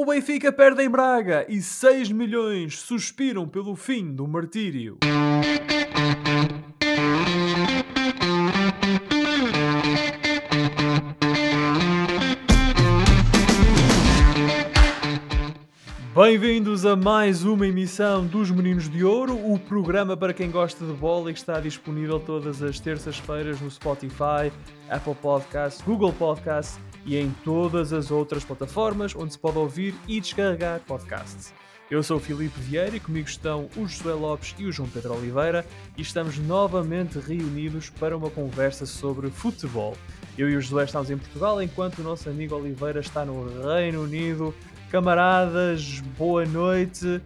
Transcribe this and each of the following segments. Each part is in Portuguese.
O Benfica perde em Braga e 6 milhões suspiram pelo fim do martírio. Bem-vindos a mais uma emissão dos Meninos de Ouro, o programa para quem gosta de bola e que está disponível todas as terças-feiras no Spotify, Apple Podcasts, Google Podcasts e em todas as outras plataformas onde se pode ouvir e descarregar podcasts. Eu sou o Filipe Vieira e comigo estão o José Lopes e o João Pedro Oliveira e estamos novamente reunidos para uma conversa sobre futebol. Eu e o José estamos em Portugal enquanto o nosso amigo Oliveira está no Reino Unido. Camaradas, boa noite. Uh,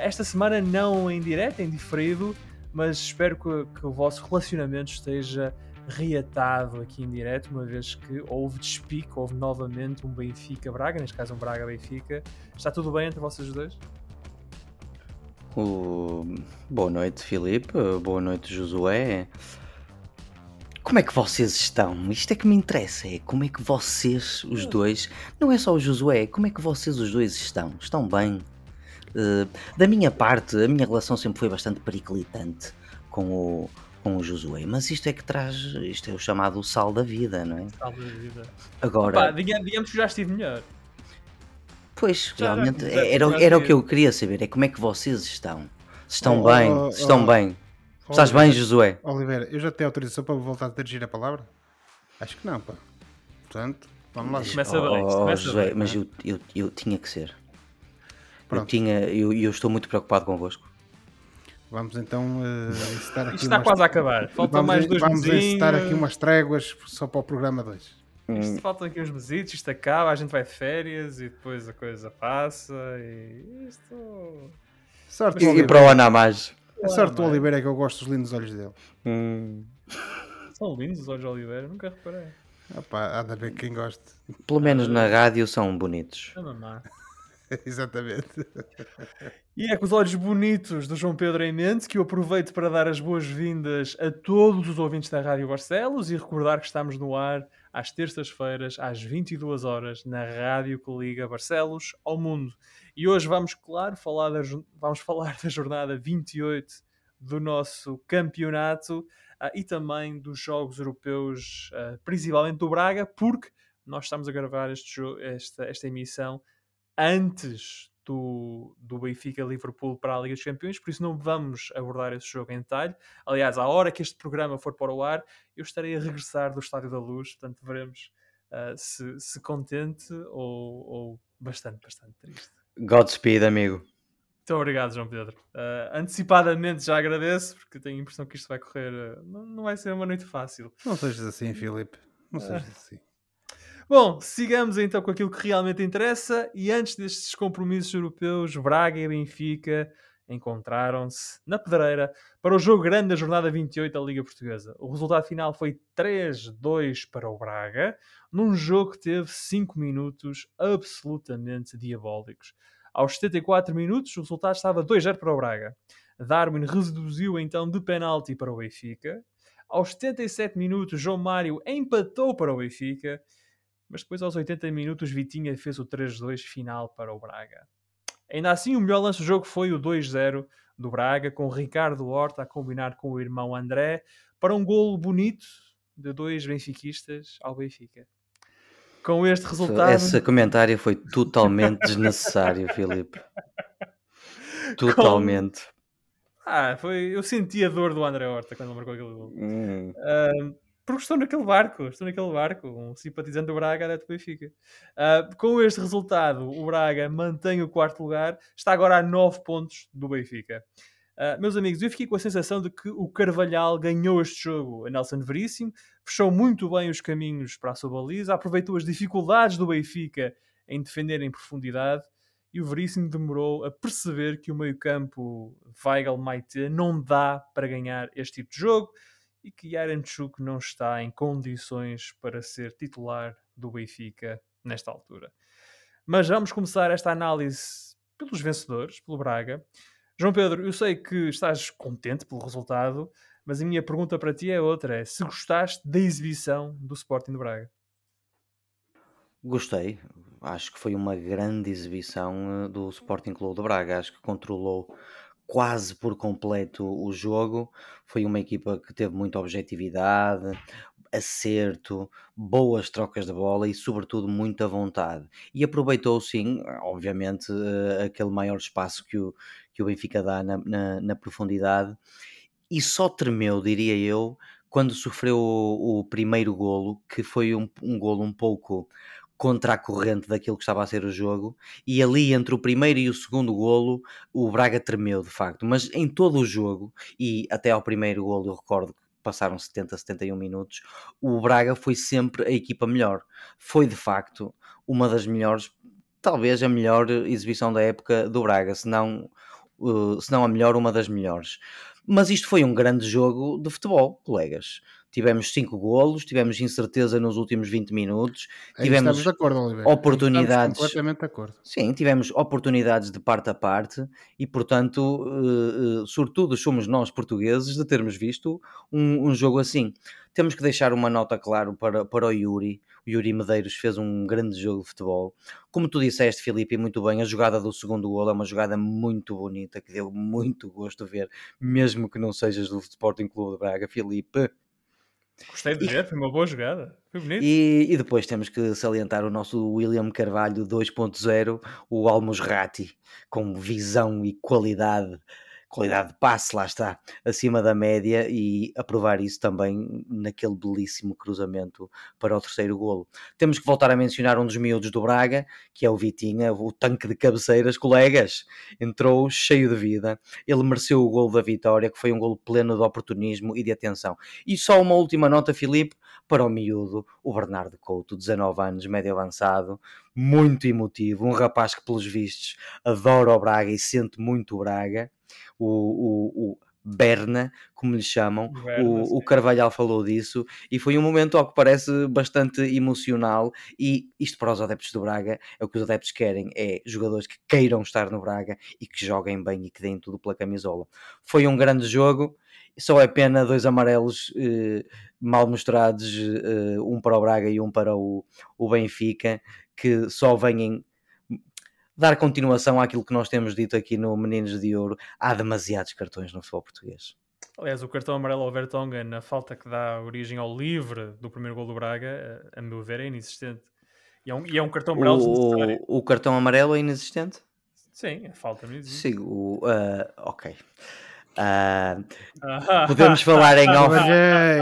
esta semana não em direto, em diferido, mas espero que, que o vosso relacionamento esteja reatado aqui em direto, uma vez que houve despique, houve novamente um Benfica-Braga, neste caso um Braga-Benfica. Está tudo bem entre vocês dois? Uh, boa noite, Filipe. Boa noite, Josué. Como é que vocês estão? Isto é que me interessa, é como é que vocês, os dois, não é só o Josué, como é que vocês os dois estão? Estão bem? Uh, da minha parte, a minha relação sempre foi bastante periclitante com o, com o Josué, mas isto é que traz, isto é o chamado sal da vida, não é? Sal da vida. Agora, Opa, digamos que já estive melhor. Pois, Já, realmente, já, era, já era o que eu queria saber, é como é que vocês estão? Se estão Oh, bem, oh, se estão oh. bem. Estás bem, Josué? Oliveira, eu já tenho autorização para voltar a dirigir a palavra? Acho que não, pá. Portanto, vamos lá. Começa Oh, bem, oh, começa Josué, bem, mas não eu, eu, eu tinha que ser. Eu Pronto. tinha, eu, eu estou muito preocupado convosco. Vamos então uh, encetar aqui Isto está umas- quase a acabar. Faltam Vamos, mais dois vamos encetar aqui mesinhos. umas tréguas só para o programa 2. Isto faltam aqui uns mesitos, isto acaba, a gente vai de férias e depois a coisa passa e isto. Sorte E, e para o ano a mais. A sorte do Oliveira é que eu gosto dos lindos olhos dele. Hum, São lindos os olhos de Oliveira, nunca reparei. Opa, há de haver quem goste. pelo menos na rádio são bonitos. É mamá. Exatamente. E é com os olhos bonitos do João Pedro em mente que eu aproveito para dar as boas-vindas a todos os ouvintes da Rádio Barcelos e recordar que estamos no ar às terças-feiras, às 22 horas, na rádio que liga Barcelos ao mundo. E hoje vamos, claro, falar da, vamos falar da jornada 28 do nosso campeonato ah, e também dos Jogos Europeus, ah, principalmente do Braga, porque nós estamos a gravar este esta, esta emissão antes do, do Benfica Liverpool para a Liga dos Campeões, por isso não vamos abordar esse jogo em detalhe. Aliás, à hora que este programa for para o ar, eu estarei a regressar do Estádio da Luz, portanto veremos ah, se, se contente ou, ou bastante, bastante triste. Godspeed, amigo. Muito obrigado, João Pedro. Ah, antecipadamente já agradeço, porque tenho a impressão que isto vai correr. ah, não, não vai ser uma noite fácil. Não sejas assim, Filipe. Não sejas assim. Bom, sigamos então com aquilo que realmente interessa. E antes destes compromissos europeus, Braga e Benfica encontraram-se na pedreira para o jogo grande da jornada 28 da Liga Portuguesa. O resultado final foi 3-2 para o Braga, num jogo que teve 5 minutos absolutamente diabólicos. Aos 74 minutos, o resultado estava 2-0 para o Braga. Darwin reduziu então de penalti para o Benfica. Aos 77 minutos, João Mário empatou para o Benfica. Mas depois, aos 80 minutos, Vitinha fez o 3-2 final para o Braga. Ainda assim, o melhor lance do jogo foi o 2-0 do Braga, com Ricardo Horta a combinar com o irmão André, para um golo bonito de dois benfiquistas ao Benfica. Com este resultado... Esse comentário foi totalmente desnecessário, Filipe. Totalmente. Ah, foi... eu senti a dor do André Horta quando marcou aquele golo. Hum. Ah, porque estou naquele barco, estou naquele barco, um simpatizante do Braga adepto Benfica. Ah, com este resultado, o Braga mantém o quarto lugar, está agora a 9 pontos do Benfica. Ah, meus amigos, eu fiquei com a sensação de que o Carvalhal ganhou este jogo a Nelson Veríssimo, fechou muito bem os caminhos para a sua baliza, aproveitou as dificuldades do Benfica em defender em profundidade e o Veríssimo demorou a perceber que o meio-campo Weigl-Maite não dá para ganhar este tipo de jogo e que Yarenchuk não está em condições para ser titular do Benfica nesta altura. Mas vamos começar esta análise pelos vencedores, pelo Braga. João Pedro, eu sei que estás contente pelo resultado, mas a minha pergunta para ti é outra: é se gostaste da exibição do Sporting de Braga. Gostei. Acho que foi uma grande exibição eh, do Sporting Clube de Braga. Acho que controlou quase por completo o jogo. Foi uma equipa que teve muita objetividade, acerto, boas trocas de bola e, sobretudo, muita vontade. E aproveitou, sim, obviamente, eh, aquele maior espaço que o, que o Benfica dá na, na, na profundidade. E só tremeu, diria eu, quando sofreu o, o primeiro golo, que foi um, um golo um pouco contra a corrente daquilo que estava a ser o jogo, e ali entre o primeiro e o segundo golo, o Braga tremeu de facto, mas em todo o jogo, e até ao primeiro golo eu recordo que passaram 70, 71 minutos, o Braga foi sempre a equipa melhor. Foi de facto uma das melhores, talvez a melhor exibição da época do Braga, se não, uh, se não a melhor, uma das melhores. Mas isto foi um grande jogo de futebol, colegas tivemos 5 golos, tivemos incerteza nos últimos 20 minutos, Aí tivemos acordo, oportunidades. Completamente de acordo. Sim, tivemos oportunidades de parte a parte e, portanto, uh, uh, sobretudo somos nós portugueses de termos visto um, um, jogo assim. Temos que deixar uma nota, claro, para, para o Yuri. O Yuri Medeiros fez um grande jogo de futebol. Como tu disseste, Filipe, muito bem, a jogada do segundo gol é uma jogada muito bonita, que deu muito gosto ver, mesmo que não sejas do Sporting Clube de Braga, Filipe. Gostei de ver, foi uma boa jogada. Foi bonito. E, e, depois temos que salientar o nosso William Carvalho 2.0, o Almosrati, com visão e qualidade qualidade de passe, lá está, acima da média e aprovar isso também naquele belíssimo cruzamento para o terceiro golo. Temos que voltar a mencionar um dos miúdos do Braga, que é o Vitinha, o tanque de cabeceiras, colegas, entrou cheio de vida, ele mereceu o golo da vitória, que foi um golo pleno de oportunismo e de atenção. E só uma última nota, Filipe, para o miúdo, o Bernardo Couto, 19 anos, médio avançado, muito emotivo, um rapaz que pelos vistos adora o Braga e sente muito o Braga, o, o, o Berna, como lhe chamam, Berna, o, o, Carvalhal falou disso e foi um momento ao que parece bastante emocional e isto para os adeptos do Braga é o que os adeptos querem, é jogadores que queiram estar no Braga e que joguem bem e que deem tudo pela camisola. Foi um grande jogo, só é pena dois amarelos eh, mal mostrados, eh, um para o Braga e um para o, o Benfica, que só vêm dar continuação àquilo que nós temos dito aqui no Meninos de Ouro, há demasiados cartões no futebol português. Aliás, o cartão amarelo ao Vertonghen, na falta que dá origem ao livre do primeiro gol do Braga, a meu ver, é inexistente. E é um, e é um cartão amarelo o, o cartão amarelo é inexistente? Sim, a falta não existe. Sim, o, uh, ok. Uh, podemos falar em off.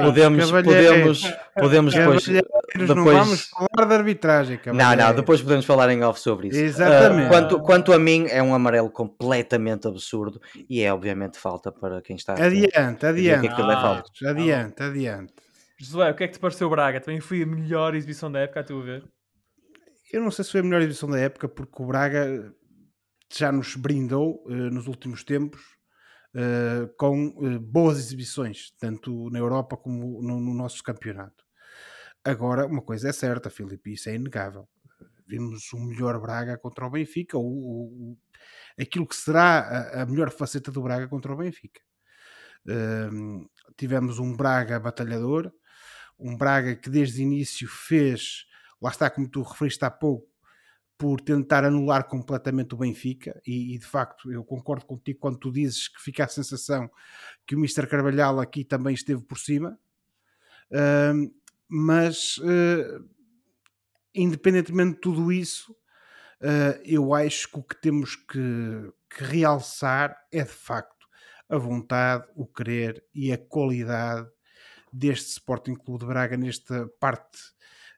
Podemos, podemos, podemos depois, depois. Não vamos falar de arbitragem. Não, não, depois podemos falar em off sobre isso. Exatamente. Uh, quanto, quanto a mim, é um amarelo completamente absurdo e é obviamente falta para quem está. Adiante, adiante. Que é ah, é falta. Adiante, adiante. Josué, o que é que te pareceu Braga? Também foi a melhor exibição da época, a tu ver? Eu não sei se foi a melhor exibição da época, porque o Braga já nos brindou uh, nos últimos tempos uh, com uh, boas exibições, tanto na Europa como no, no, nosso campeonato. Agora, uma coisa é certa, Filipe, isso é inegável. Vimos o melhor Braga contra o Benfica, o, o aquilo que será a, a, melhor faceta do Braga contra o Benfica. Uh, tivemos um Braga batalhador, um Braga que desde o início fez, lá está como tu referiste há pouco, por tentar anular completamente o Benfica, e, e, de facto eu concordo contigo quando tu dizes que fica a sensação que o Mr. Carvalhal aqui também esteve por cima, uh, mas uh, independentemente de tudo isso, uh, eu acho que o que temos que, que, realçar é de facto a vontade, o querer e a qualidade deste Sporting Clube de Braga nesta parte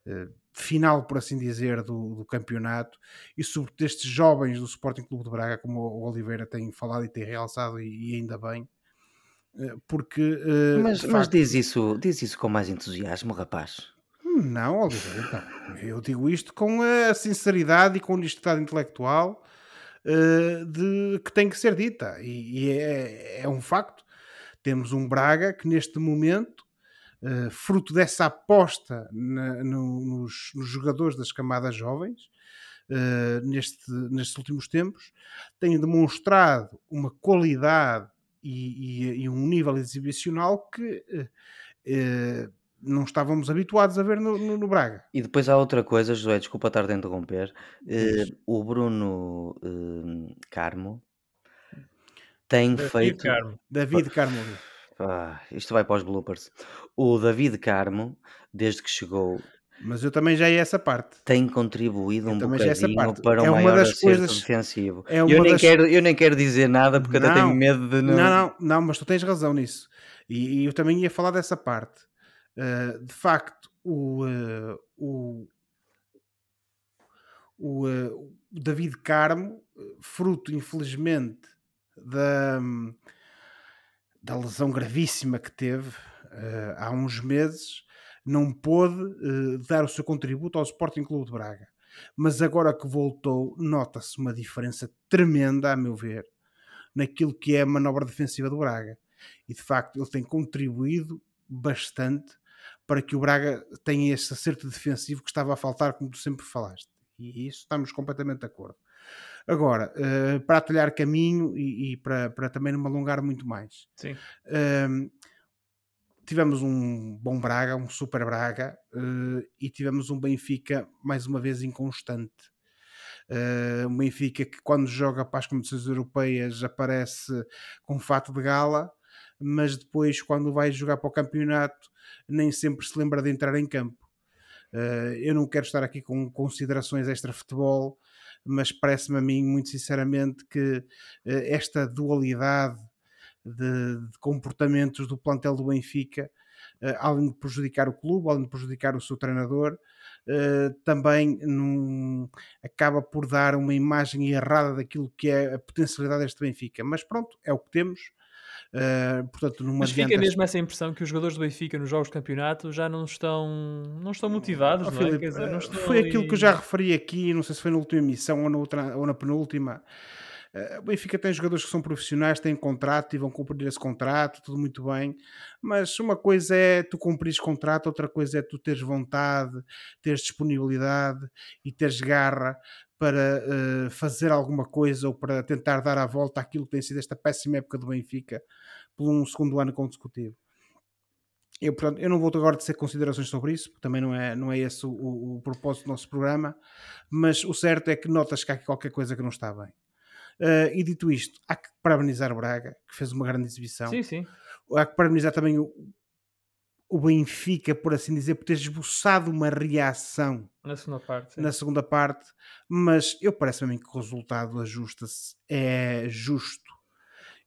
eh, final, por assim dizer, do, do, campeonato e sobre destes jovens do Sporting Clube de Braga, como o Oliveira tem falado e tem realçado, e, e ainda bem, eh, porque. Uh, mas, mas diz, isso, diz isso com mais entusiasmo, rapaz. Não, Oliveira, não. Eu digo isto com a sinceridade e com a honestidade intelectual uh, de, que tem que ser dita, e, e é, é um facto. Temos um Braga que neste momento uh, fruto dessa aposta na, no, nos, nos, jogadores das camadas jovens, uh, neste, nestes últimos tempos, tem demonstrado uma qualidade e, e, e um nível exibicional que uh, não estávamos habituados a ver no, no, no Braga. E depois há outra coisa, José, desculpa estar a interromper. Eh, o Bruno eh, Carmo tem David feito. Carmo. David Carmo. Ah, isto vai para os bloopers. O David Carmo, desde que chegou, Mas eu também já ia essa parte. tem contribuído Eu um bocadinho para É um maior das coisas- defensivo. é eu, nem das- quero, eu nem quero dizer nada porque até tenho Não. medo de não. Não, não, não, mas tu tens razão nisso. E, e eu também ia falar dessa parte. Uh, de facto, o, uh, o, o, uh, o David Carmo, fruto, infelizmente, da, da lesão gravíssima que teve uh, há uns meses, não pôde uh, dar o seu contributo ao Sporting Clube de Braga. Mas agora que voltou, nota-se uma diferença tremenda, a meu ver, naquilo que é a manobra defensiva do Braga. E de facto ele tem contribuído bastante para que o Braga tenha esse acerto defensivo que estava a faltar, como tu sempre falaste. E isso estamos completamente de acordo. Agora, uh, para atalhar caminho e, e para, para, também não me alongar muito mais, Sim. uh, tivemos um bom Braga, um super Braga, uh, e tivemos um Benfica mais uma vez inconstante. Uh, um Benfica que quando joga para as competições europeias aparece com fato de gala, mas depois quando vai jogar para o campeonato nem sempre se lembra de entrar em campo. Uh, eu não quero estar aqui com considerações extra-futebol, mas parece-me a mim, muito sinceramente, que uh, esta dualidade de, de, comportamentos do plantel do Benfica, uh, além de prejudicar o clube, além de prejudicar o seu treinador, Uh, também num, acaba por dar uma imagem errada daquilo que é a potencialidade deste Benfica. Mas pronto, é o que temos. Uh, portanto, numa Mas fica mesmo essa impressão que os jogadores do Benfica nos jogos de campeonato já não estão, não estão motivados, oh, não Filipe, é? Dizer, não estão foi ali... aquilo que eu já referi aqui, não sei se foi na última emissão ou na, outra, ou na penúltima. Uh, o Benfica tem jogadores que são profissionais, têm contrato e vão cumprir esse contrato, tudo muito bem. Mas uma coisa é tu cumprires contrato, outra coisa é tu teres vontade, teres disponibilidade e teres garra para uh, fazer alguma coisa ou para tentar dar a volta àquilo que tem sido esta péssima época do Benfica por um segundo ano consecutivo. Eu, portanto, eu não vou agora dizer considerações sobre isso, porque também não é, não é esse o, o, o propósito do nosso programa, mas o certo é que notas que há aqui qualquer coisa que não está bem. Uh, e dito isto, há que parabenizar o Braga, que fez uma grande exibição. Sim, sim. Há que parabenizar também o, o Benfica, por assim dizer, por ter esboçado uma reação na segunda parte. Sim. Na segunda parte, mas eu parece-me a mim que o resultado ajusta-se, é justo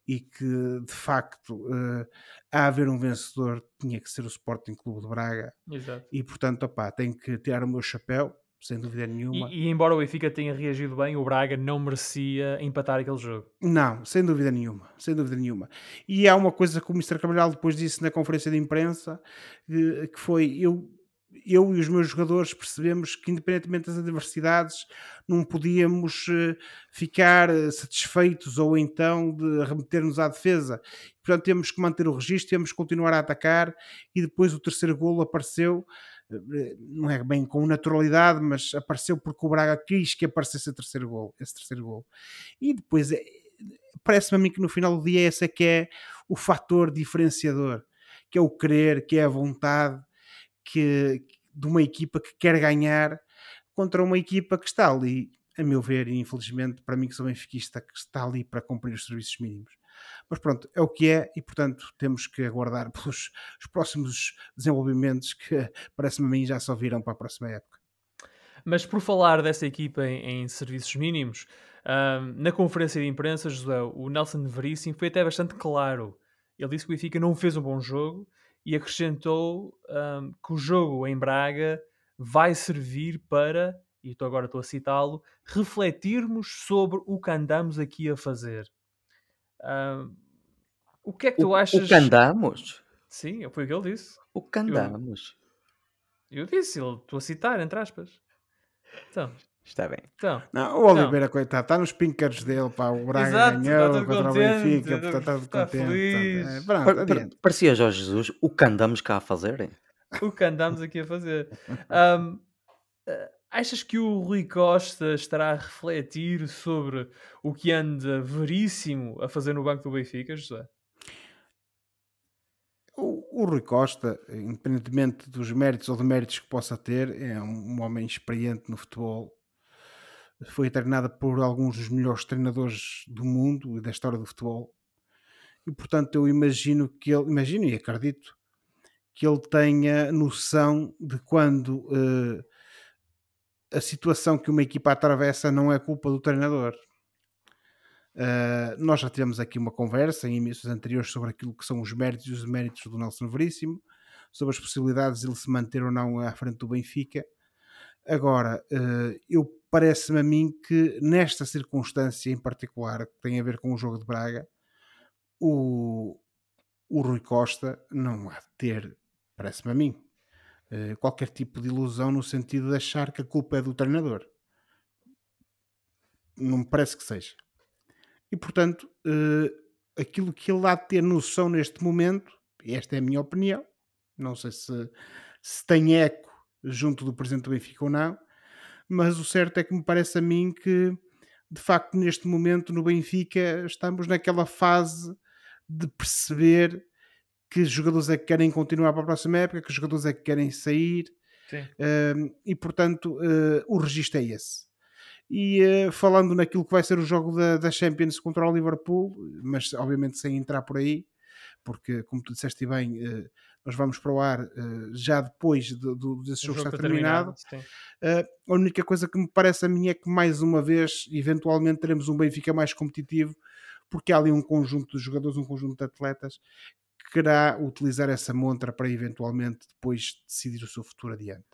e que de facto uh, a haver um vencedor tinha que ser o Sporting Clube de Braga Exato. e portanto opá, tenho que tirar o meu chapéu sem dúvida nenhuma. E, e, embora o Benfica tenha reagido bem, o Braga não merecia empatar aquele jogo. Não, sem dúvida nenhuma, sem dúvida nenhuma. E há uma coisa que o Mr. Cabral depois disse na conferência de imprensa, que, que foi, eu, eu e os meus jogadores percebemos que independentemente das adversidades, não podíamos uh, ficar uh, satisfeitos ou então de remeter-nos à defesa. Portanto, temos que manter o registro, temos que continuar a atacar e depois o terceiro golo apareceu não é bem com naturalidade, mas apareceu porque o Braga quis que aparecesse esse terceiro gol, esse terceiro gol. E depois é, parece-me a mim que no final do dia esse é que é o fator diferenciador, que é o querer, que é a vontade que, de uma equipa que quer ganhar contra uma equipa que está ali, a meu ver, e infelizmente para mim que sou benfiquista, que está ali para cumprir os serviços mínimos. Mas pronto, é o que é e portanto temos que aguardar pelos os próximos desenvolvimentos que parece-me a mim já só virão para a próxima época. Mas por falar dessa equipa em, em serviços mínimos, na conferência de imprensa, José, o Nelson Veríssimo foi até bastante claro. Ele disse que o Benfica não fez um bom jogo e acrescentou um, que o jogo em Braga vai servir para, e agora estou a citá-lo, refletirmos sobre o que andamos aqui a fazer. Um, o que é que tu o, achas? O que andamos? Sim, foi o que ele disse. O que andamos? Eu, eu disse, ele, estou a citar, entre aspas. Então, Está bem. então. Não, o Oliveira, coitado, está nos pinkers dele, pá, o Braga Exato, ganhou está contra contente, o Benfica, portanto está tudo está contente. feliz. portanto, é, pronto, Pa- pa- adiante. Parecia Jorge Jesus, o que andamos cá a fazer? o que andamos aqui a fazer. Um, achas que o Rui Costa estará a refletir sobre o que anda veríssimo a fazer no banco do Benfica, José? O, o Rui Costa, independentemente dos méritos ou deméritos que possa ter, é um, um homem experiente no futebol. Foi treinado por alguns dos melhores treinadores do mundo e da história do futebol. E portanto eu imagino que ele, imagino e acredito, que ele tenha noção de quando uh, a situação que uma equipa atravessa não é culpa do treinador. Uh, nós já tivemos aqui uma conversa em emissões anteriores sobre aquilo que são os méritos e os méritos do Nelson Veríssimo, sobre as possibilidades de ele se manter ou não à frente do Benfica. Agora, uh, eu parece-me a mim que nesta circunstância em particular, que tem a ver com o jogo de Braga, o, o Rui Costa não há de ter, parece-me a mim, qualquer tipo de ilusão no sentido de achar que a culpa é do treinador. Não me parece que seja. E portanto, uh, aquilo que ele há de ter noção neste momento, esta é a minha opinião, não sei se, se tem eco junto do presidente do Benfica ou não, mas o certo é que me parece a mim que de facto neste momento no Benfica estamos naquela fase de perceber que jogadores é que querem continuar para a próxima época, que jogadores é que querem sair, uh, e portanto uh, o registro é esse. E uh, falando naquilo que vai ser o jogo da, da, Champions contra o Liverpool, mas obviamente sem entrar por aí, porque como tu disseste bem, uh, nós vamos para o ar já depois de, de, desse jogo, jogo estar terminado. terminado a única coisa que me parece a mim é que mais uma vez, eventualmente, teremos um Benfica mais competitivo, porque há ali um conjunto de jogadores, um conjunto de atletas querá utilizar essa montra para eventualmente depois decidir o seu futuro adiante.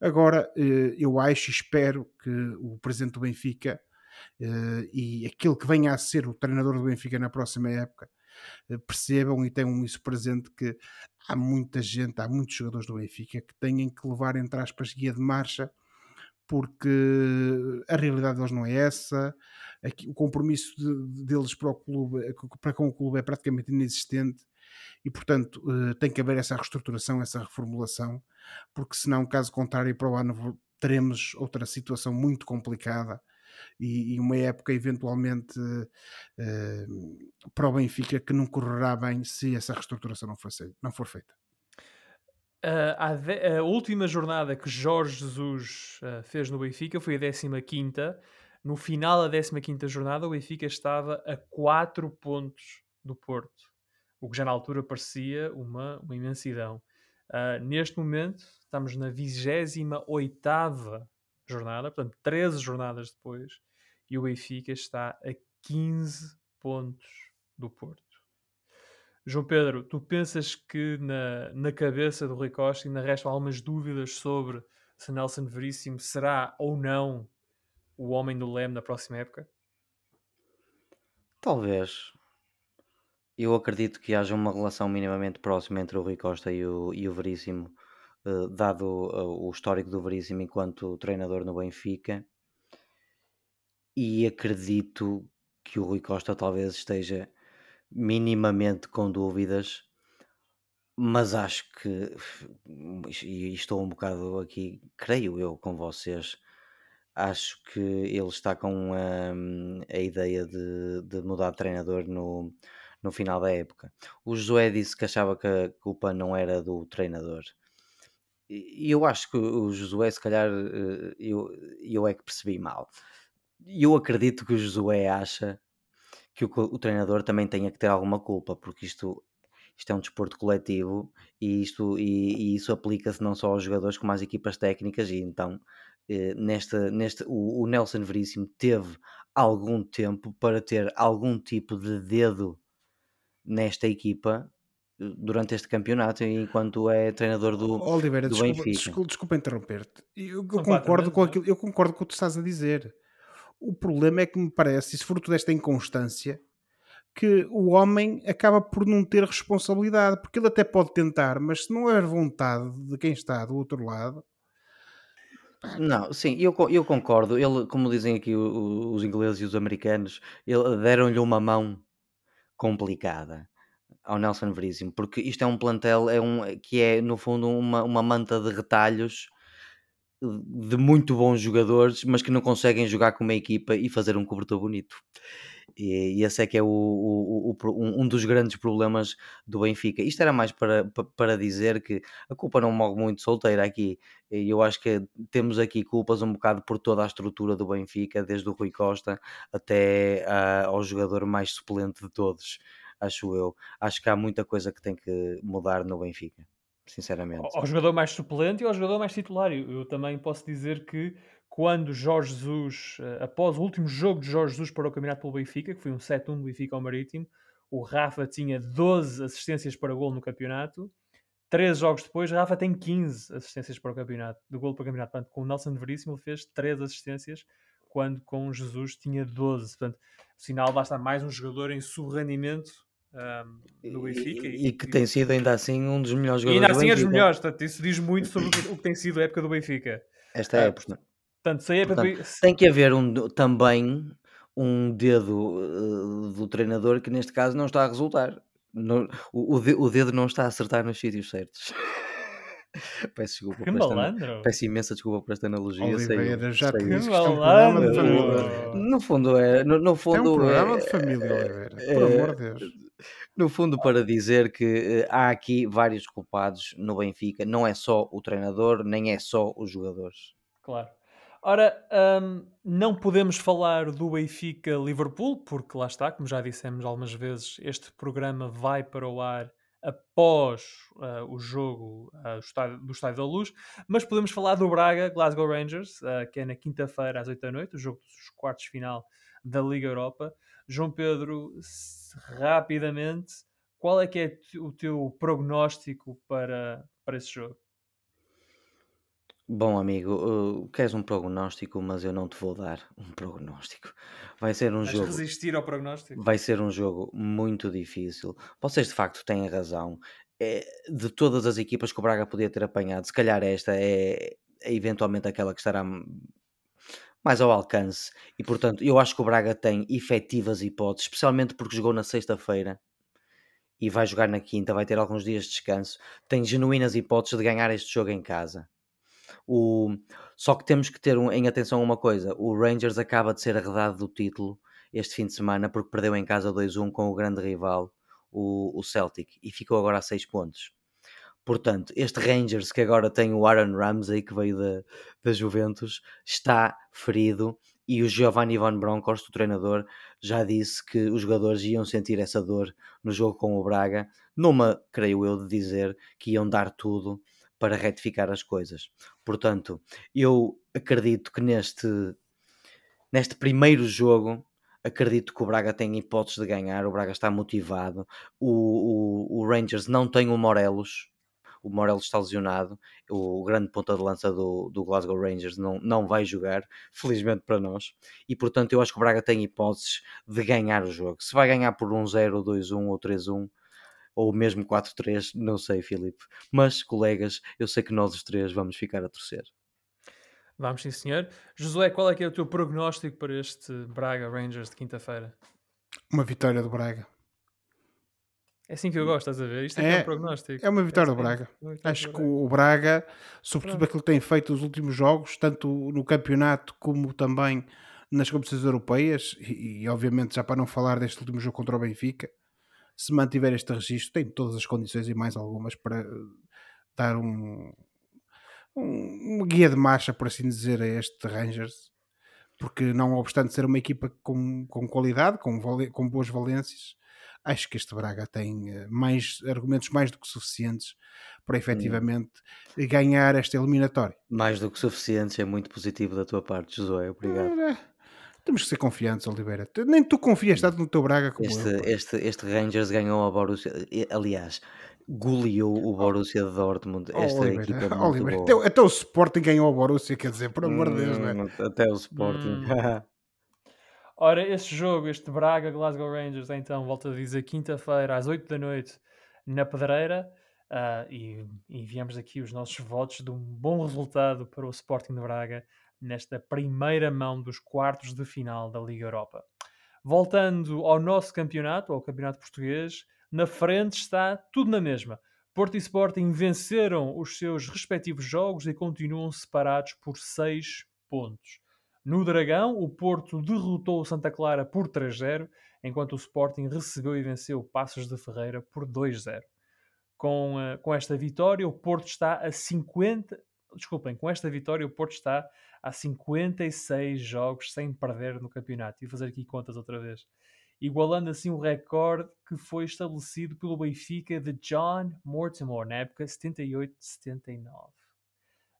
Agora, eh, eu acho e espero que o presidente do Benfica eh, e aquele que venha a ser o treinador do Benfica na próxima época eh, percebam e tenham isso presente que há muita gente, há muitos jogadores do Benfica que têm que levar, entre aspas, guia de marcha porque a realidade deles não é essa, o compromisso deles para, o clube, para com o clube é praticamente inexistente e, portanto, uh, tem que haver essa reestruturação, essa reformulação, porque senão, caso contrário, para o ano teremos outra situação muito complicada e, uma época eventualmente uh, para o Benfica que não correrá bem se essa reestruturação não for, não for feita. A, última jornada que Jorge Jesus uh, fez no Benfica foi a 15. No final da 15 jornada, o Benfica estava a 4 pontos do Porto o que já na altura parecia uma, uma imensidão. Uh, neste momento, estamos na 28 jornada, portanto, 13 jornadas depois, e o Benfica está a 15 pontos do Porto. João Pedro, tu pensas que na, na cabeça do Rui Costa ainda restam algumas dúvidas sobre se Nelson Veríssimo será ou não o homem do Leme na próxima época? Talvez. Eu acredito que haja uma relação minimamente próxima entre o Rui Costa e o, e o Veríssimo, uh, dado uh, o histórico do Veríssimo enquanto treinador no Benfica. E acredito que o Rui Costa talvez esteja minimamente com dúvidas, mas acho que, e estou um bocado aqui, creio eu, com vocês, acho que ele está com um, a ideia de, de mudar de treinador no no final da época. O Josué disse que achava que a culpa não era do treinador. E eu acho que o Josué, se calhar, eh, eu, eu é que percebi mal. Eu acredito que o Josué acha que o, o treinador também tenha que ter alguma culpa, porque isto, isto é um desporto coletivo e, isto, e, e isso aplica-se não só aos jogadores como às equipas técnicas. E então, eh, nesta, nesta, o, o Nelson Veríssimo teve algum tempo para ter algum tipo de dedo nesta equipa eh, durante este campeonato enquanto é treinador do, Oliveira, do desculpa, Benfica. Desculpa, desculpa interromper-te. Eu, eu concordo com aquilo, eu concordo com o que tu estás a dizer. O problema é que me parece, e se fruto desta inconstância, que o homem acaba por não ter responsabilidade, porque ele até pode tentar, mas se não houver vontade de quem está do outro lado. Não, sim, eu, eu concordo. Ele, como dizem aqui os ingleses e os americanos, deram-lhe uma mão complicada ao Nelson Veríssimo, porque isto é um plantel é um, que é, no fundo, uma, uma manta de retalhos de muito bons jogadores, mas que não conseguem jogar com uma equipa e fazer um cobertor bonito. E, e esse é que é o, o, o, um dos grandes problemas do Benfica. Isto era mais para, para dizer que a culpa não morre muito solteira aqui. E eu acho que temos aqui culpas um bocado por toda a estrutura do Benfica, desde o Rui Costa até uh, ao jogador mais suplente de todos, acho eu. Acho que há muita coisa que tem que mudar no Benfica sinceramente. Ao, jogador mais suplente e ao jogador mais titular. Eu, eu, também posso dizer que quando Jorge Jesus, eh, após o último jogo de Jorge Jesus para o Campeonato pelo Benfica, que foi um 7-1 do Benfica ao Marítimo, o Rafa tinha 12 assistências para gol no campeonato. Três jogos depois, Rafa tem 15 assistências para o campeonato, do gol para o campeonato. Portanto, com o Nelson Veríssimo ele fez 3 assistências, quando com Jesus tinha 12. Portanto, o sinal basta mais um jogador em sub-rendimento um, do Benfica. E, e, que tem sido ainda assim um dos melhores jogadores. E ainda assim é dos melhores, portanto, isso diz muito sobre o que, tem sido a época do Benfica. Esta é época. Portanto, se época portanto, do... Tem que haver um, também um dedo uh, do treinador que neste caso não está a resultar. No, o, o, dedo não está a acertar nos sítios certos. Peço desculpa. Que malandro. Peço imensa desculpa por esta analogia. Oliveira, já te disse que é um programa de família. No fundo é. No, no fundo, é um programa é, de família, Oliveira. É, por amor de Deus. No fundo, para dizer que há aqui vários culpados no Benfica, não é só o treinador, nem é só os jogadores. Claro. Ora, um, não podemos falar do Benfica-Liverpool, porque lá está, como já dissemos algumas vezes, este programa vai para o ar após uh, o jogo uh, estádio, do Estádio da Luz, mas podemos falar do Braga Glasgow Rangers, uh, que é na quinta-feira às 8 da noite, o jogo dos quartos final da Liga Europa. João Pedro, rapidamente, qual é que é o teu prognóstico para, para esse jogo? Bom, amigo, uh, queres um prognóstico, mas eu não te vou dar um prognóstico. Vai ser um Vais jogo. resistir ao prognóstico? Vai ser um jogo muito difícil. Vocês de facto têm razão. É, de todas as equipas que o Braga podia ter apanhado, se calhar esta é, é eventualmente aquela que estará mais ao alcance. E portanto, eu acho que o Braga tem efetivas hipóteses, especialmente porque jogou na sexta-feira e vai jogar na quinta, vai ter alguns dias de descanso. Tem genuínas hipóteses de ganhar este jogo em casa. O... Só que temos que ter um, em atenção uma coisa: o Rangers acaba de ser arredado do título este fim de semana porque perdeu em casa 2-1 com o grande rival, o, o Celtic, e ficou agora a 6 pontos. Portanto, este Rangers que agora tem o Aaron Ramsey, que veio da, da Juventus, está ferido e o Giovanni Van Bronckhorst, o treinador, já disse que os jogadores iam sentir essa dor no jogo com o Braga, numa, creio eu, de dizer que iam dar tudo para retificar as coisas. Portanto, eu acredito que neste, neste primeiro jogo, acredito que o Braga tem hipóteses de ganhar, o Braga está motivado, o, o, o Rangers não tem o Morelos, o Morelos está lesionado, o grande ponta de lança do, do Glasgow Rangers não, não vai jogar, felizmente para nós, e portanto eu acho que o Braga tem hipóteses de ganhar o jogo. Se vai ganhar por 1-0, 2-1 ou 3-1, ou mesmo 4-3, não sei, Filipe. Mas, colegas, eu sei que nós os três vamos ficar a torcer. Vamos sim, senhor. Josué, qual é que é o teu prognóstico para este Braga Rangers de quinta-feira? Uma vitória do Braga. É assim que eu gosto, estás a ver? Isto é, é, é um prognóstico. É uma vitória é do Braga. Acho que o Braga, sobretudo Pronto. aquilo que tem feito nos últimos jogos, tanto no campeonato como também nas competições europeias, e, e obviamente já para não falar deste último jogo contra o Benfica, se mantiver este registro, tem todas as condições e mais algumas para eh, dar um, um, uma guia de marcha, por assim dizer, a este Rangers, porque não obstante ser uma equipa com, com qualidade, com, com boas valências, acho que este Braga tem eh, mais argumentos mais do que suficientes para hum. efetivamente ganhar esta eliminatória. Mais do que suficientes é muito positivo da tua parte, Josué. Obrigado. É, temos que ser confiantes, Oliveira. Nem tu confias tanto no teu Braga como este, eu. Este, este Rangers ganhou a Borussia. Aliás, goleou o Borussia de Dortmund. Oh, Esta Oliveira, equipa é Oliveira. Até, até, o Sporting ganhou a Borussia, quer dizer, por amor de Deus, não é? Hum, até o Sporting. Hum. Ora, este jogo, este Braga Glasgow Rangers, então, volto a dizer, quinta-feira às 8 da noite na Pedreira. Uh, e enviamos aqui os nossos votos de um bom resultado para o Sporting de Braga nesta primeira mão dos quartos de final da Liga Europa. Voltando ao nosso campeonato, ao campeonato português, na frente está tudo na mesma. Porto e Sporting venceram os seus respectivos jogos e continuam separados por 6 pontos. No Dragão, o Porto derrotou o Santa Clara por 3-0, enquanto o Sporting recebeu e venceu o Passos de Ferreira por 2-0. Com, uh, com esta vitória, o Porto está a 50. Desculpem, com esta vitória, o Porto está a 56 jogos sem perder no campeonato. E fazer aqui contas outra vez. Igualando assim o recorde que foi estabelecido pelo Benfica de John Mortimer na época 78-79.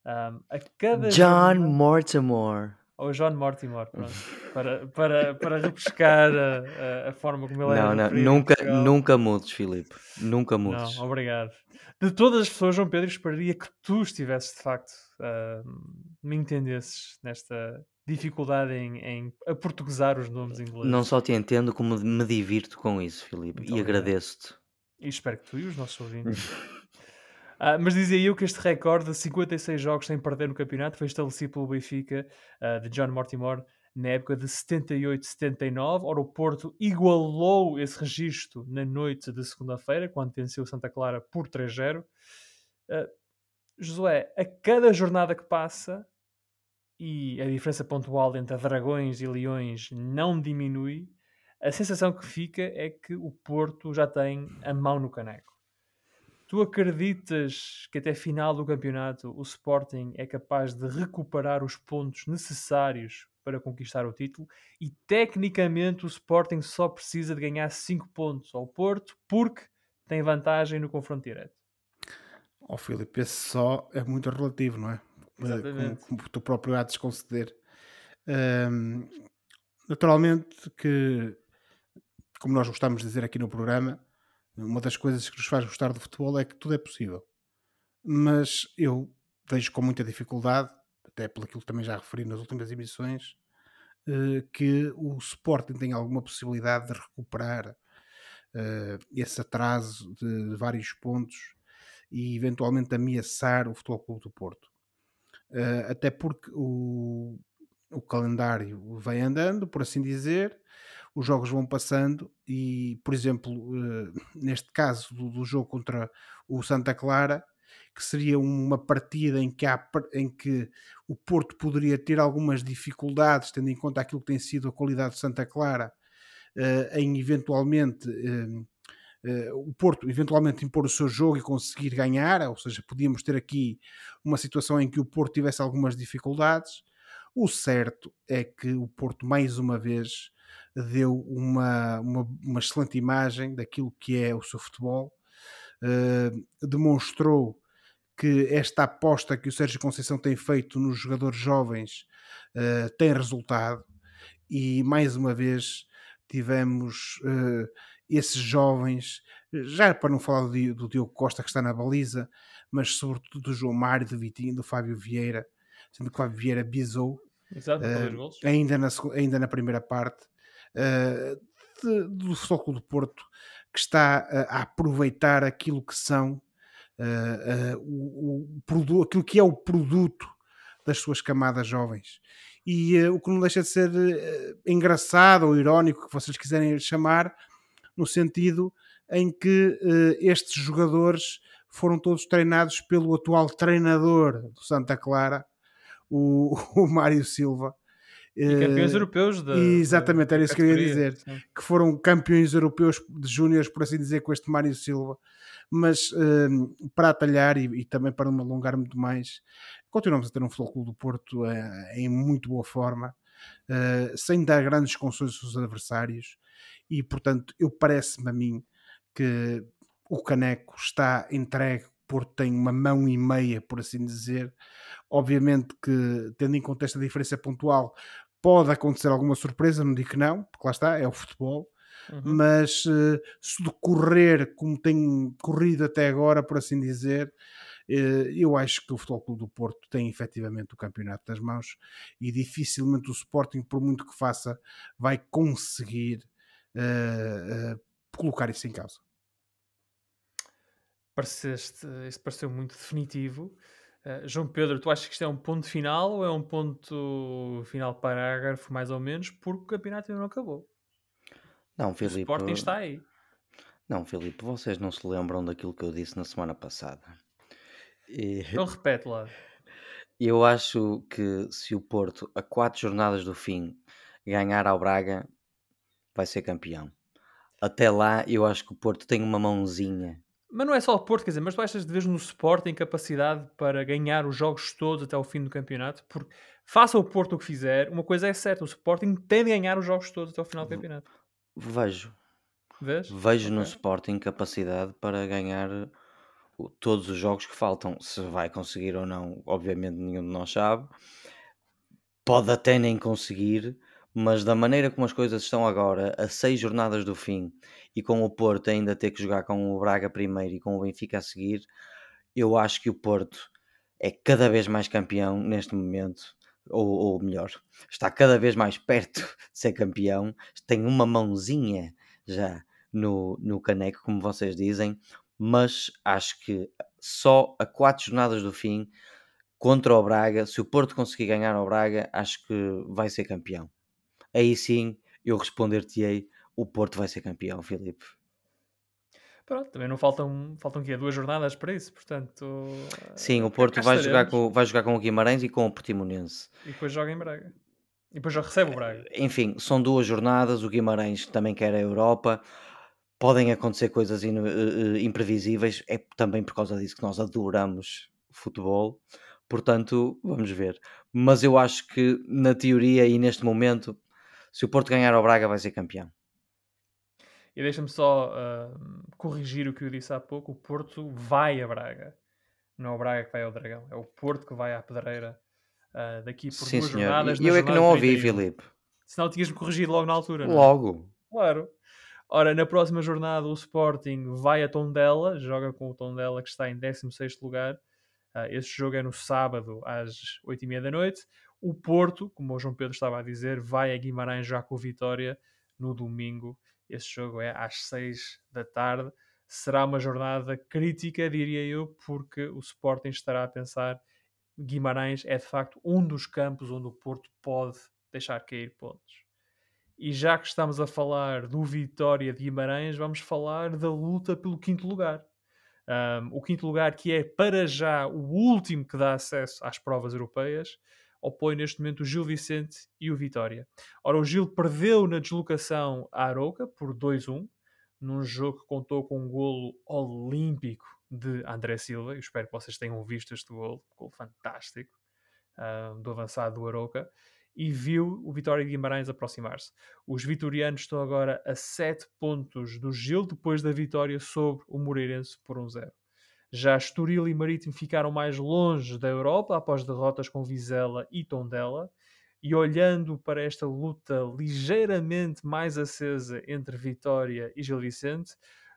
Um, a cada John jornada- Mortimer. Ou John Mortimer, pronto, para, para, para repescar a, a- forma como ele era Não, não, referido em nunca, nunca mudes, Filipe. Nunca mudes. Não, obrigado. De todas as pessoas, João Pedro, esperaria que tu estivesses de facto ah, me entendesses nesta dificuldade em, em aportuguesar os nomes ingleses. Não só te entendo, como me divirto com isso, Filipe. Muito E agradeço-te. E espero que tu e os nossos ouvintes. Ah, mas dizia eu que este recorde de 56 jogos sem perder no campeonato foi estabelecido pelo Benfica ah, de John Mortimer na época de 78-79. Ora, o Porto igualou esse registro na noite de segunda-feira, quando venceu Santa Clara por 3-0. Ah, Josué, a cada jornada que passa e a diferença pontual entre Dragões e Leões não diminui, a sensação que fica é que o Porto já tem a mão no caneco. Tu acreditas que até final do campeonato o Sporting é capaz de recuperar os pontos necessários para conquistar o título e tecnicamente o Sporting só precisa de ganhar 5 pontos ao Porto porque tem vantagem no confronto direto. Ó Filipe, esse só é muito relativo, não é? Exatamente. Como, como tu próprio há de conceder. Ahm, naturalmente que, como nós gostamos de dizer aqui no programa, uma das coisas que nos faz gostar do futebol é que tudo é possível. Mas eu vejo com muita dificuldade, até pelo que também já referi nas últimas emissões, eh, que o Sporting tem alguma possibilidade de recuperar eh, esse atraso de vários pontos e eventualmente ameaçar o Futebol Clube do Porto. Eh, até porque o, o calendário vai andando, por assim dizer, os jogos vão passando e, por exemplo, eh, neste caso do, jogo contra o Santa Clara, que seria uma partida em que, há, em que o Porto poderia ter algumas dificuldades, tendo em conta aquilo que tem sido a qualidade de Santa Clara, eh, em eventualmente eh, o Porto eventualmente impor o seu jogo e conseguir ganhar, ou seja, podíamos ter aqui uma situação em que o Porto tivesse algumas dificuldades. O certo é que o Porto, mais uma vez, deu uma, uma, uma excelente imagem daquilo que é o seu futebol, Eh, demonstrou que esta aposta que o Sérgio Conceição tem feito nos jogadores jovens eh, tem resultado. E mais uma vez tivemos eh, esses jovens, já para não falar do, do Diogo Costa que está na baliza, mas sobretudo do João Mário, do Vitinho, do Fábio Vieira, sendo que o Fábio Vieira bisou Exato, golos. ainda na, ainda na primeira parte eh, de- do Futebol do Porto que está eh, a aproveitar aquilo que são eh, o, o aquilo que é o produto das suas camadas jovens e o que não deixa de ser engraçado ou irónico que vocês quiserem chamar no sentido em que estes jogadores foram todos treinados pelo atual treinador do Santa Clara o, o Mário Silva E campeões eh, europeus da. exatamente, da era isso que eu ia dizer. sim. que foram campeões europeus de júniores, por assim dizer, com este Mário Silva. Mas eh, para atalhar e, e também para não alongar muito mais, continuamos a ter um Clube do Porto eh, em muito boa forma, eh, sem dar grandes consolações aos adversários, e portanto, eu parece-me a mim que o Caneco está entregue, Porto tem uma mão e meia, por assim dizer. Obviamente que, tendo em conta esta diferença pontual, pode acontecer alguma surpresa, não digo que não, porque lá está, é o futebol, Uhum. mas eh, se decorrer como tem corrido até agora, por assim dizer, eh, eu acho que o Futebol Clube do Porto tem efetivamente o campeonato nas mãos e dificilmente o Sporting, por muito que faça, vai conseguir eh, eh, colocar isso em causa. Pareceste, isto pareceu muito definitivo. Uh, João Pedro, tu achas que isto é um ponto final ou é um ponto final parágrafo, mais ou menos, porque o campeonato ainda não acabou. Não, O Filipe. Sporting está aí. Não, Filipe, vocês não se lembram daquilo que eu disse na semana passada. E Então repete lá. eu acho que se o Porto, a quatro jornadas do fim, ganhar ao Braga, vai ser campeão. Até lá, eu acho que o Porto tem uma mãozinha. Mas não é só o Porto, quer dizer, mas tu achas de vez no Sporting capacidade para ganhar os jogos todos até ao fim do campeonato? Porque faça o Porto o que fizer, uma coisa é certa, o Sporting tem de ganhar os jogos todos até ao final do campeonato. Vejo. Vês? Vejo no Ok. Sporting capacidade para ganhar o- todos os jogos que faltam. Se vai conseguir ou não, obviamente nenhum de nós sabe. Pode até nem conseguir, mas da maneira como as coisas estão agora, a seis jornadas do fim, e com o Porto ainda ter que jogar com o Braga primeiro e com o Benfica a seguir, eu acho que o Porto é cada vez mais campeão neste momento. Ou, ou melhor, está cada vez mais perto de ser campeão, tem uma mãozinha já no, no caneco, como vocês dizem, mas acho que só a quatro jornadas do fim contra o Braga, se o Porto conseguir ganhar ao Braga, acho que vai ser campeão. Aí sim eu responder-te-ei: o Porto vai ser campeão, Filipe. Pronto, também não faltam, faltam aqui duas jornadas para isso, portanto. Sim, eh, o Porto vai jogar, com, vai jogar com o Guimarães e com o Portimonense. E depois joga em Braga. E depois já recebe o Braga. Enfim, são duas jornadas. O Guimarães também quer a Europa. Podem acontecer coisas in- eh, eh, imprevisíveis. É também por causa disso que nós adoramos futebol. Portanto, vamos ver. Mas eu acho que, na teoria e neste momento, se o Porto ganhar ao Braga, vai ser campeão. E deixa-me só ah, corrigir o que eu disse há pouco: o Porto vai a Braga. Não é o Braga que vai ao Dragão, é o Porto que vai à Pedreira ah, daqui por Sim, duas senhor. jornadas. E eu é que não ouvi, 31. Filipe. Senão tinhas-me corrigido logo na altura. não é? Logo. Claro. Ora, na próxima jornada o Sporting vai a Tondela, joga com o Tondela que está em 16º lugar. Ah, esse jogo é no sábado às 8h30 da noite. O Porto, como o João Pedro estava a dizer, vai a Guimarães já com o Vitória no domingo. Esse jogo é às 6 da tarde. Será uma jornada crítica, diria eu, porque o Sporting estará a pensar Guimarães é de facto um dos campos onde o Porto pode deixar cair pontos. E já que estamos a falar do Vitória de Guimarães, vamos falar da luta pelo quinto lugar. Um, o quinto lugar, que é para já o último que dá acesso às provas europeias, opõe neste momento o Gil Vicente e o Vitória. Ora, o Gil perdeu na deslocação a Arouca por 2-1, num jogo que contou com um golo olímpico de André Silva. Eu espero que vocês tenham visto este golo, um golo fantástico ah, do avançado do Arouca. E viu o Vitória de Guimarães aproximar-se. Os vitorianos estão agora a 7 pontos do Gil depois da vitória sobre o Moreirense por 1-0. Já Estoril e Marítimo ficaram mais longe da Europa após derrotas com Vizela e Tondela. E olhando para esta luta ligeiramente mais acesa entre Vitória e Gil Vicente,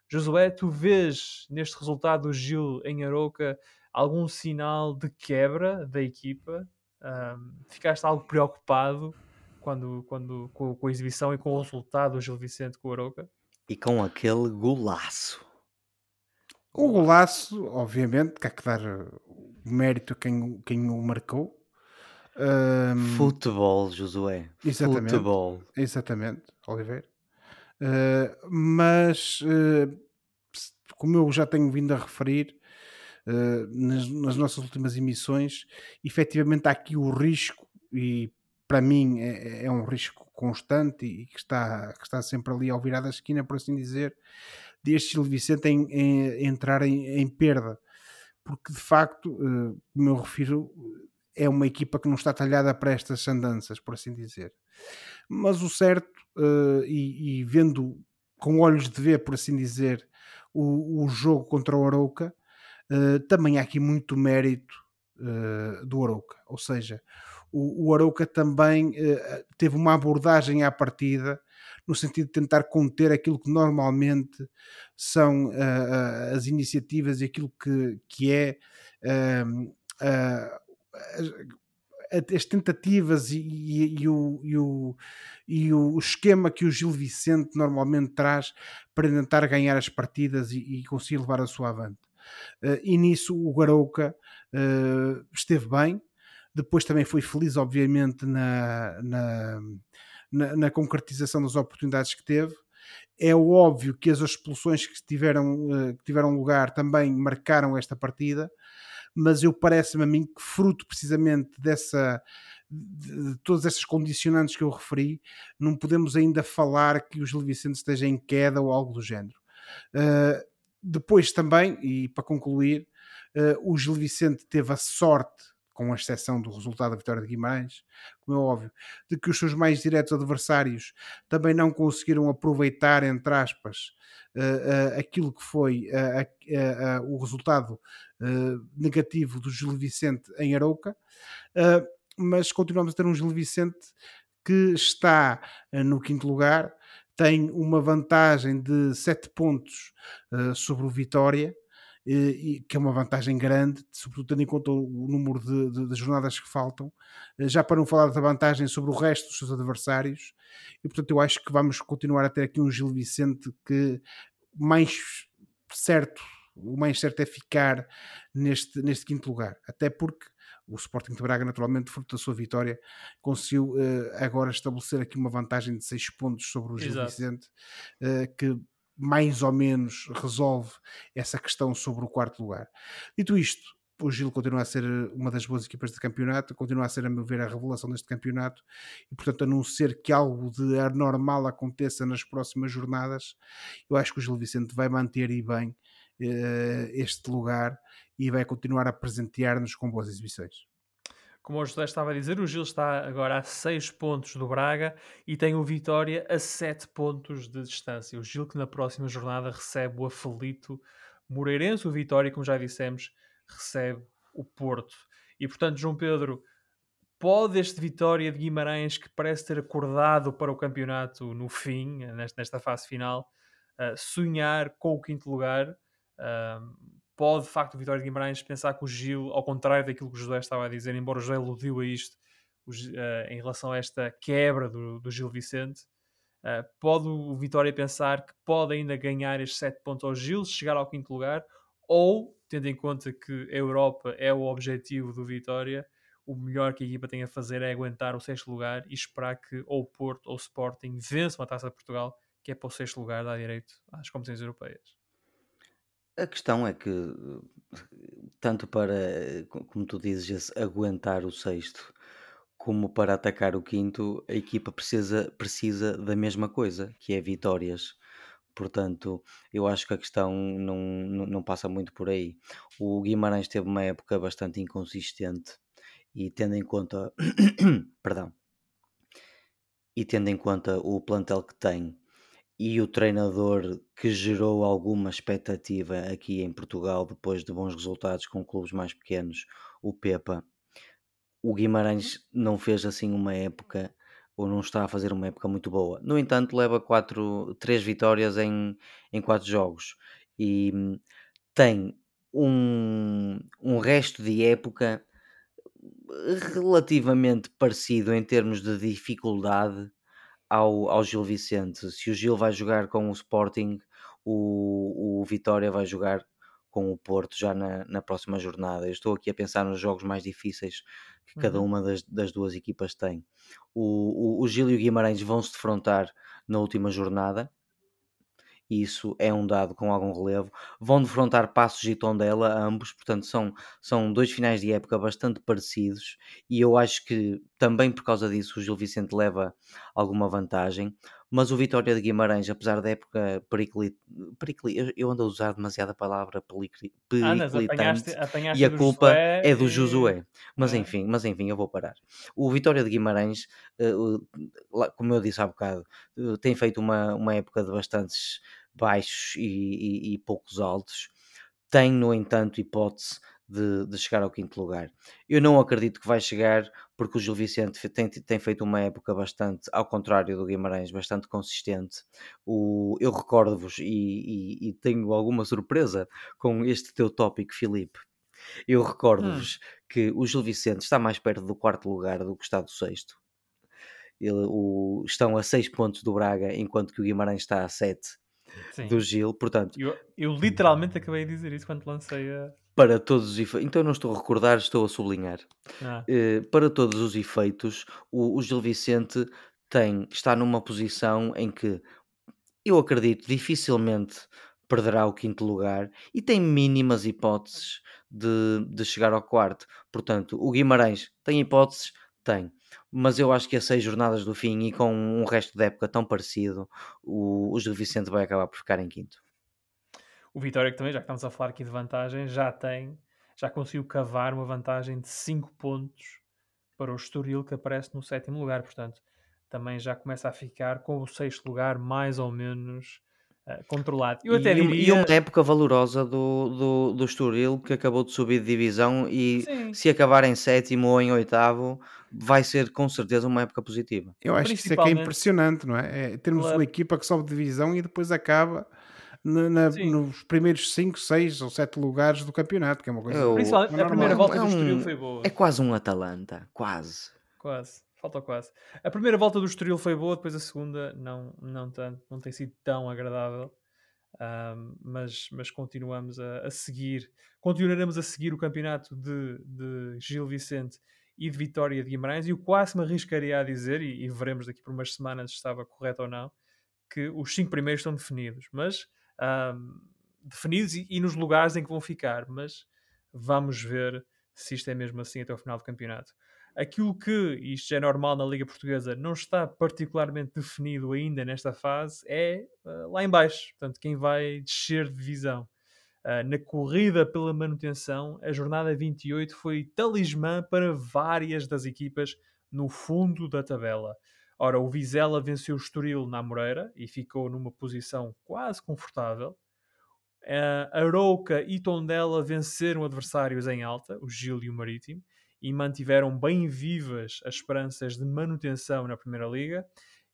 Josué, tu vês neste resultado do Gil em Aroca algum sinal de quebra da equipa? Ahm, ficaste algo preocupado quando, quando, com, com a exibição e com o resultado do Gil Vicente com o Aroca? E com aquele golaço. O golaço, obviamente, que há que dar uh, o mérito a quem, o- quem o marcou. Ahm, Futebol, Josué. Exatamente. Futebol. Exatamente, Oliveira. Uh, mas, uh, como eu já tenho vindo a referir uh, nas, nas nossas últimas emissões, efetivamente há aqui o risco, e para mim é, é um risco constante e que está, que está sempre ali ao virar da esquina, por assim dizer, deste Gil Vicente em, em- entrar em, em perda. Porque de facto, uh, como eu refiro, é uma equipa que não está talhada para estas andanças, por assim dizer. Mas o certo, eh, e, e vendo com olhos de ver, por assim dizer, o, o jogo contra o Arouca, eh, também há aqui muito mérito eh, do Arouca. Ou seja, o, o Arouca também eh, teve uma abordagem à partida no sentido de tentar conter aquilo que normalmente são eh, as iniciativas e aquilo que, que é eh, eh, as- as tentativas e, e- e o, e o- e o esquema que o Gil Vicente normalmente traz para tentar ganhar as partidas e, e conseguir levar a sua avante. Eh, e nisso o Garouca eh, esteve bem, depois também foi feliz, obviamente, na, na, na- na concretização das oportunidades que teve. É óbvio que as expulsões que tiveram, eh, que tiveram lugar também marcaram esta partida, mas eu parece-me a mim que fruto precisamente dessa de, todas essas condicionantes que eu referi, não podemos ainda falar que o Gil Vicente esteja em queda ou algo do género. Uh, depois também, e para concluir, uh, o Gil Vicente teve a sorte com exceção do resultado da vitória de Guimarães, como é óbvio, de que os seus mais diretos adversários também não conseguiram aproveitar, entre aspas, uh, uh, aquilo que foi uh, o resultado negativo do Gil Vicente em Arouca, mas continuamos a ter um Gil Vicente que está no quinto lugar, tem uma vantagem de 7 pontos sobre o Vitória, e, que é uma vantagem grande, sobretudo tendo em conta o número de, de, de, jornadas que faltam, eh, já para não falar da vantagem sobre o resto dos seus adversários, e portanto eu acho que vamos continuar a ter aqui um Gil Vicente que mais certo, o mais certo é ficar neste, neste quinto lugar, até porque o Sporting de Braga, naturalmente, fruto da sua vitória, conseguiu uh, agora estabelecer aqui uma vantagem de 6 pontos sobre o Gil Exato. Vicente, uh, que mais ou menos resolve essa questão sobre o quarto lugar. Dito isto, o Gil continua a ser uma das boas equipas de campeonato, continua a ser, a meu ver, a revelação deste campeonato e, portanto, a não ser que algo de anormal aconteça nas próximas jornadas, eu acho que o Gil Vicente vai manter e bem uh, este lugar e vai continuar a presentear-nos com boas exibições como o José estava a dizer, o Gil está agora a 6 pontos do Braga e tem o Vitória a 7 pontos de distância. O Gil que na próxima jornada recebe o aflito Moreirense, o Vitória, como já dissemos, recebe o Porto. E portanto, João Pedro, pode este Vitória de Guimarães, que parece ter acordado para o campeonato no fim, nesta, fase final, uh, sonhar com o quinto lugar? Pode de facto o Vitória de Guimarães pensar que o Gil, ao contrário daquilo que o José estava a dizer, embora o José aludiu a isto uh, em relação a esta quebra do, do Gil Vicente, uh, pode o Vitória pensar que pode ainda ganhar estes 7 pontos ao Gil, chegar ao quinto lugar, ou, tendo em conta que a Europa é o objetivo do Vitória, o melhor que a equipa tem a fazer é aguentar o sexto lugar e esperar que ou o Porto ou Sporting vençam a Taça de Portugal, que é para o sexto lugar, dá direito às competições europeias. A questão é que, tanto para, como tu dizes, aguentar o sexto, como para atacar o quinto, a equipa precisa, precisa da mesma coisa, que é vitórias. Portanto, eu acho que a questão não, não, não passa muito por aí. O Guimarães teve uma época bastante inconsistente e tendo em conta, perdão, e tendo em conta o plantel que tem e o treinador que gerou alguma expectativa aqui em Portugal depois de bons resultados com clubes mais pequenos, o Pepa. O Guimarães não fez assim uma época ou não está a fazer uma época muito boa. No entanto, leva quatro, três vitórias em, em quatro jogos e hum, tem um, um resto de época relativamente parecido em termos de dificuldade ao, ao Gil Vicente. Se o Gil vai jogar com o Sporting, o, o Vitória vai jogar com o Porto já na, na próxima jornada. Eu estou aqui a pensar nos jogos mais difíceis que uhum. cada uma das, das duas equipas tem. O, o, o Gil e o Guimarães vão se defrontar na última jornada isso é um dado com algum relevo. Vão defrontar Passos e Tondela, ambos, portanto são, são dois finais de época bastante parecidos e eu acho que também por causa disso o Gil Vicente leva alguma vantagem. Mas o Vitória de Guimarães, apesar da época periclitante, pericli, eu ando a usar demasiada palavra periclitante e a culpa Josué é do e... Josué. Mas é. enfim, mas enfim, eu vou parar. O Vitória de Guimarães, eh, como eu disse há bocado, eh, tem feito uma, uma época de bastantes baixos e, e, e poucos altos. Tem, no entanto, hipótese de, de, chegar ao quinto lugar. Eu não acredito que vai chegar, porque o Gil Vicente tem, tem feito uma época bastante, ao contrário do Guimarães, bastante consistente. O, eu recordo-vos e, e, e, tenho alguma surpresa com este teu tópico, Filipe. Eu recordo-vos hum. que o Gil Vicente está mais perto do quarto lugar do que está do sexto. Ele, o, estão a seis pontos do Braga, enquanto que o Guimarães está a sete Sim. do Gil. Portanto, eu, eu literalmente acabei de dizer isso quando lancei a para todos os efeitos, então não estou a recordar, estou a sublinhar. Ah. Uh, para todos os efeitos, o, o Gil Vicente tem, está numa posição em que eu acredito dificilmente perderá o quinto lugar e tem mínimas hipóteses de, de chegar ao quarto. Portanto, o Guimarães tem hipóteses? Tem. Mas eu acho que a seis jornadas do fim e com um resto da época tão parecido, o, o Gil Vicente vai acabar por ficar em quinto. O Vitória, que também, já que estamos a falar aqui de vantagem, já tem, já conseguiu cavar uma vantagem de 5 pontos para o Estoril, que aparece no sétimo lugar. Portanto, também já começa a ficar com o sexto lugar mais ou menos uh, controlado. Eu até e, diria... e uma época valorosa do, do, do Estoril, que acabou de subir de divisão e Sim. se acabar em sétimo ou em oitavo, vai ser com certeza uma época positiva. Eu acho que isso é que é impressionante, não é? é termos uma equipa que sobe de divisão e depois acaba na, na, nos primeiros 5, 6 ou 7 lugares do campeonato, que é uma coisa. Eu, Principalmente a primeira volta é do Estoril foi boa. É quase um Atalanta, quase. Quase, falta quase. A primeira volta do Estoril foi boa, depois a segunda não, não tanto, não tem sido tão agradável. Um, mas, mas continuamos a, a, seguir, continuaremos a seguir o campeonato de, de Gil Vicente e de Vitória de Guimarães. E eu quase me arriscaria a dizer, e, e veremos daqui por umas semanas se estava correto ou não, que os cinco primeiros estão definidos. Mas um, definidos e, e, nos lugares em que vão ficar, mas vamos ver se isto é mesmo assim até o final do campeonato. Aquilo que, isto é normal na Liga Portuguesa, não está particularmente definido ainda nesta fase é uh, lá em baixo, portanto, quem vai descer de divisão. Uh, na corrida pela manutenção, a jornada 28 foi talismã para várias das equipas no fundo da tabela. Ora, o Vizela venceu o Estoril na Moreira e ficou numa posição quase confortável. Uh, Arouca e Tondela venceram adversários em alta, o Gil e o Marítimo, e mantiveram bem vivas as esperanças de manutenção na Primeira Liga.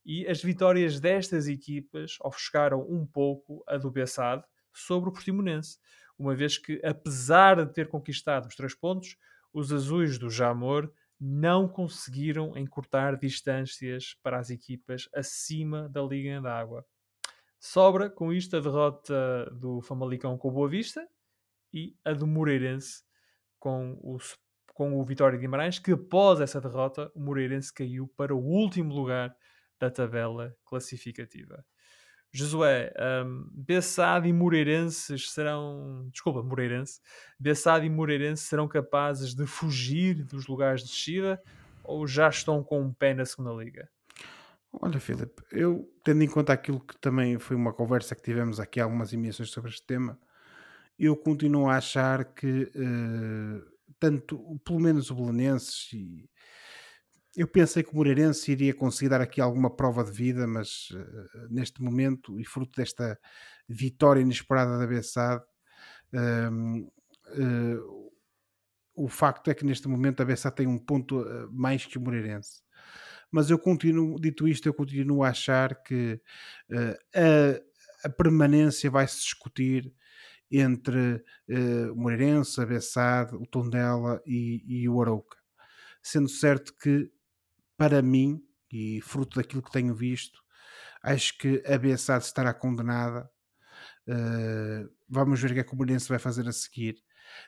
E as vitórias destas equipas ofuscaram um pouco a do Bessade sobre o Portimonense, uma vez que, apesar de ter conquistado os três pontos, os azuis do Jamor não conseguiram encurtar distâncias para as equipas acima da Liga d'Água. Sobra com isto a derrota do Famalicão com o Boa Vista e a do Moreirense com o, com o Vitória de Guimarães, que após essa derrota o Moreirense caiu para o último lugar da tabela classificativa. Josué, um, e Moreirenses serão. Desculpa, Moreirense. Bessade e Moreirense serão capazes de fugir dos lugares de descida ou já estão com um pé na segunda liga? Olha, Filipe, eu tendo em conta aquilo que também foi uma conversa que tivemos aqui, algumas emissões sobre este tema, eu continuo a achar que uh, tanto, pelo menos o Belenenses e eu pensei que o Moreirense iria conseguir dar aqui alguma prova de vida, mas uh, neste momento, e fruto desta vitória inesperada da Bessade, uh, o facto é que neste momento a Bessade tem um ponto eh, mais que o Moreirense. Mas eu continuo, dito isto, eu continuo a achar que a, a, permanência vai se discutir entre o Moreirense, a Bessade, o Tondela e, e o Arouca sendo certo que para mim, e fruto daquilo que tenho visto, acho que a BSAD estará condenada. Uh, vamos ver o que é que o Moreirense vai fazer a seguir.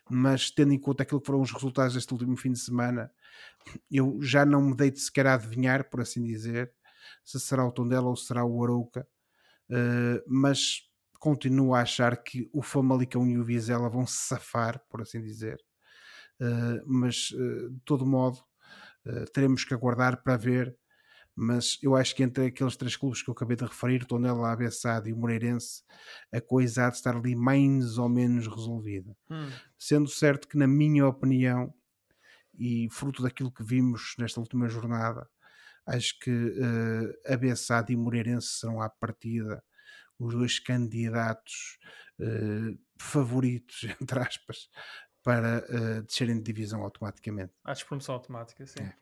Mas tendo em conta aquilo que foram os resultados deste último fim de semana, eu já não me deito sequer a adivinhar, por assim dizer, se será o Tondela ou será o Arouca. Uh, mas continuo a achar que o Famalicão e o Vizela vão se safar, por assim dizer. Uh, mas, de todo modo, teremos que aguardar para ver, mas eu acho que entre aqueles três clubes que eu acabei de referir, Tondela, Abessado e o Moreirense, a coisa há de estar ali mais ou menos resolvida. Hum. Sendo certo que, na minha opinião, e fruto daquilo que vimos nesta última jornada, acho que uh, Abessado e Moreirense serão à partida os dois candidatos uh, favoritos, entre aspas, para uh, descerem de divisão automaticamente. À despromoção automática, sim. É.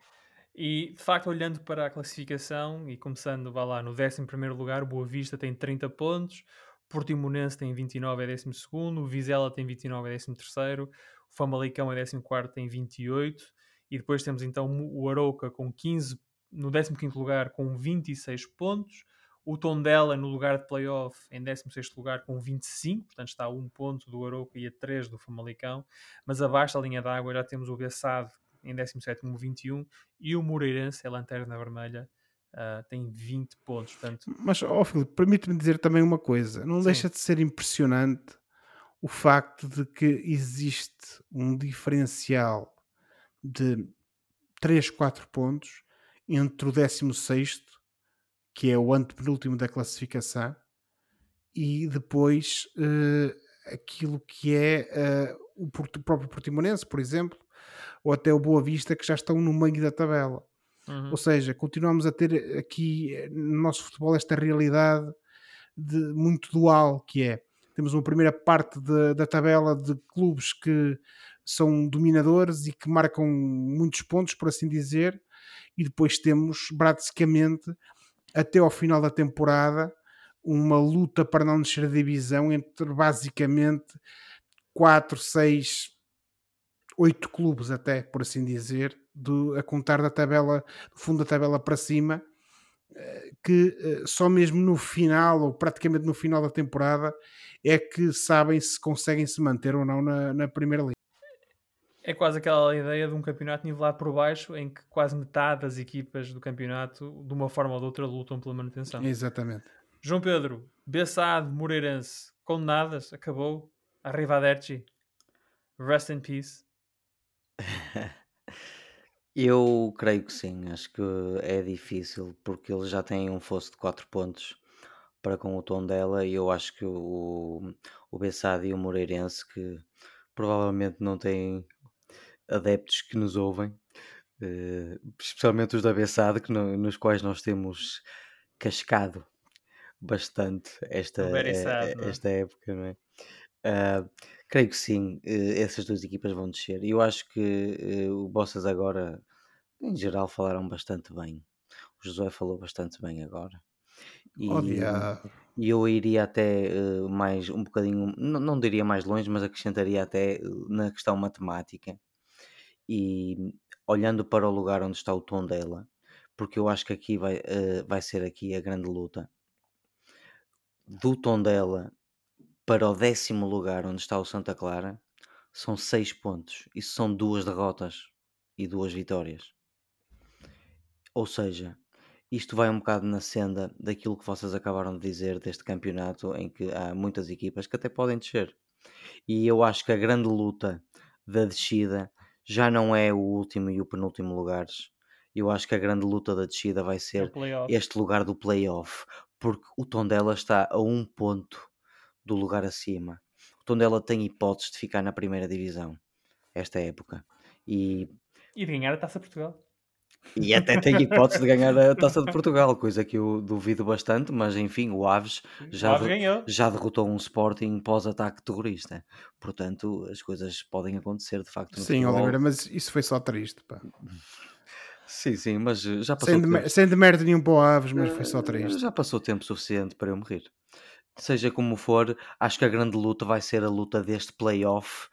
E de facto, olhando para a classificação e começando vá lá, no 11 lugar, o Boa Vista tem 30 pontos, Portimonense tem 29, é 12, o Vizela tem 29, é 13, o Famalicão é 14, tem 28, e depois temos então o Arouca com 15, no 15 lugar com 26 pontos, o Tondela no lugar de playoff em 16 lugar com 25, portanto está a um ponto do Arouca e a 3 do Famalicão, mas abaixo da linha d'água já temos o Bessade em 17 com 21 e o Moreirense, a Lanterna Vermelha, uh, tem 20 pontos. Portanto, Mas, ó Filipe, permite-me dizer também uma coisa. Não Sim. deixa de ser impressionante o facto de que existe um diferencial de 3, 4 pontos entre o 16, que é o antepenúltimo da classificação, e depois eh, aquilo que é eh, o Porto- próprio Portimonense, por exemplo, ou até o Boa Vista, que já estão no meio da tabela. uhum. Ou seja, continuamos a ter aqui eh, no nosso futebol esta realidade de, muito dual, que é temos uma primeira parte de- da tabela de clubes que são dominadores e que marcam muitos pontos, por assim dizer, e depois temos praticamente até ao final da temporada uma luta para não descer a divisão entre basicamente 4, 6, 8 clubes até, por assim dizer, a contar da tabela, do fundo da tabela para cima, eh, que eh, só mesmo no final, ou praticamente no final da temporada, é que sabem se conseguem se manter ou não na, na Primeira Liga. É quase aquela ideia de um campeonato nivelado por baixo, em que quase metade das equipas do campeonato, de uma forma ou de outra, lutam pela manutenção. Exatamente. João Pedro, Bessade, Moreirense, condenadas, acabou. Arrivederci. Rest in peace. Eu creio que sim, acho que é difícil porque eles já têm um fosso de 4 pontos para com o tom dela e eu acho que o, o Bessade e o Moreirense que provavelmente não têm adeptos que nos ouvem, eh, especialmente os da Bessade que no- nos quais nós temos cascado bastante esta, eh, sad, eh, não é? esta época, não é? Ah, creio que sim, eh, essas duas equipas vão descer. E eu acho que eh, o Bossas agora, em geral, falaram bastante bem. O Josué falou bastante bem agora. E, Oh, diabo. e eu iria até mais um bocadinho, não, não diria mais longe, mas acrescentaria até na questão matemática. E olhando para o lugar onde está o tom dela, porque eu acho que aqui vai, eh, vai ser aqui a grande luta. Do tom dela para o décimo lugar onde está o Santa Clara são seis pontos. Isso são duas derrotas e duas vitórias. Ou seja, isto vai um bocado na senda daquilo que vocês acabaram de dizer deste campeonato em que há muitas equipas que até podem descer. E eu acho que a grande luta da descida já não é o último e o penúltimo lugares. Eu acho que a grande luta da descida vai É ser este lugar do playoff, porque o Tondela está a um ponto do lugar acima. O Tondela tem hipóteses de ficar na primeira divisão esta época. E, E de ganhar a Taça Portugal. E até tem hipóteses de ganhar a Taça de Portugal, coisa que eu duvido bastante, mas enfim, o Aves já, Já de- já derrotou um Sporting pós-ataque terrorista. Portanto, as coisas podem acontecer de facto no Sim, futebol. Oliveira, mas isso foi só triste. Pá. Sim, sim, mas já passou Sem, tempo. de, sem nenhum para o Aves, mas foi só triste. Já passou tempo suficiente para eu me rir. Seja como for, acho que a grande luta vai ser a luta deste playoff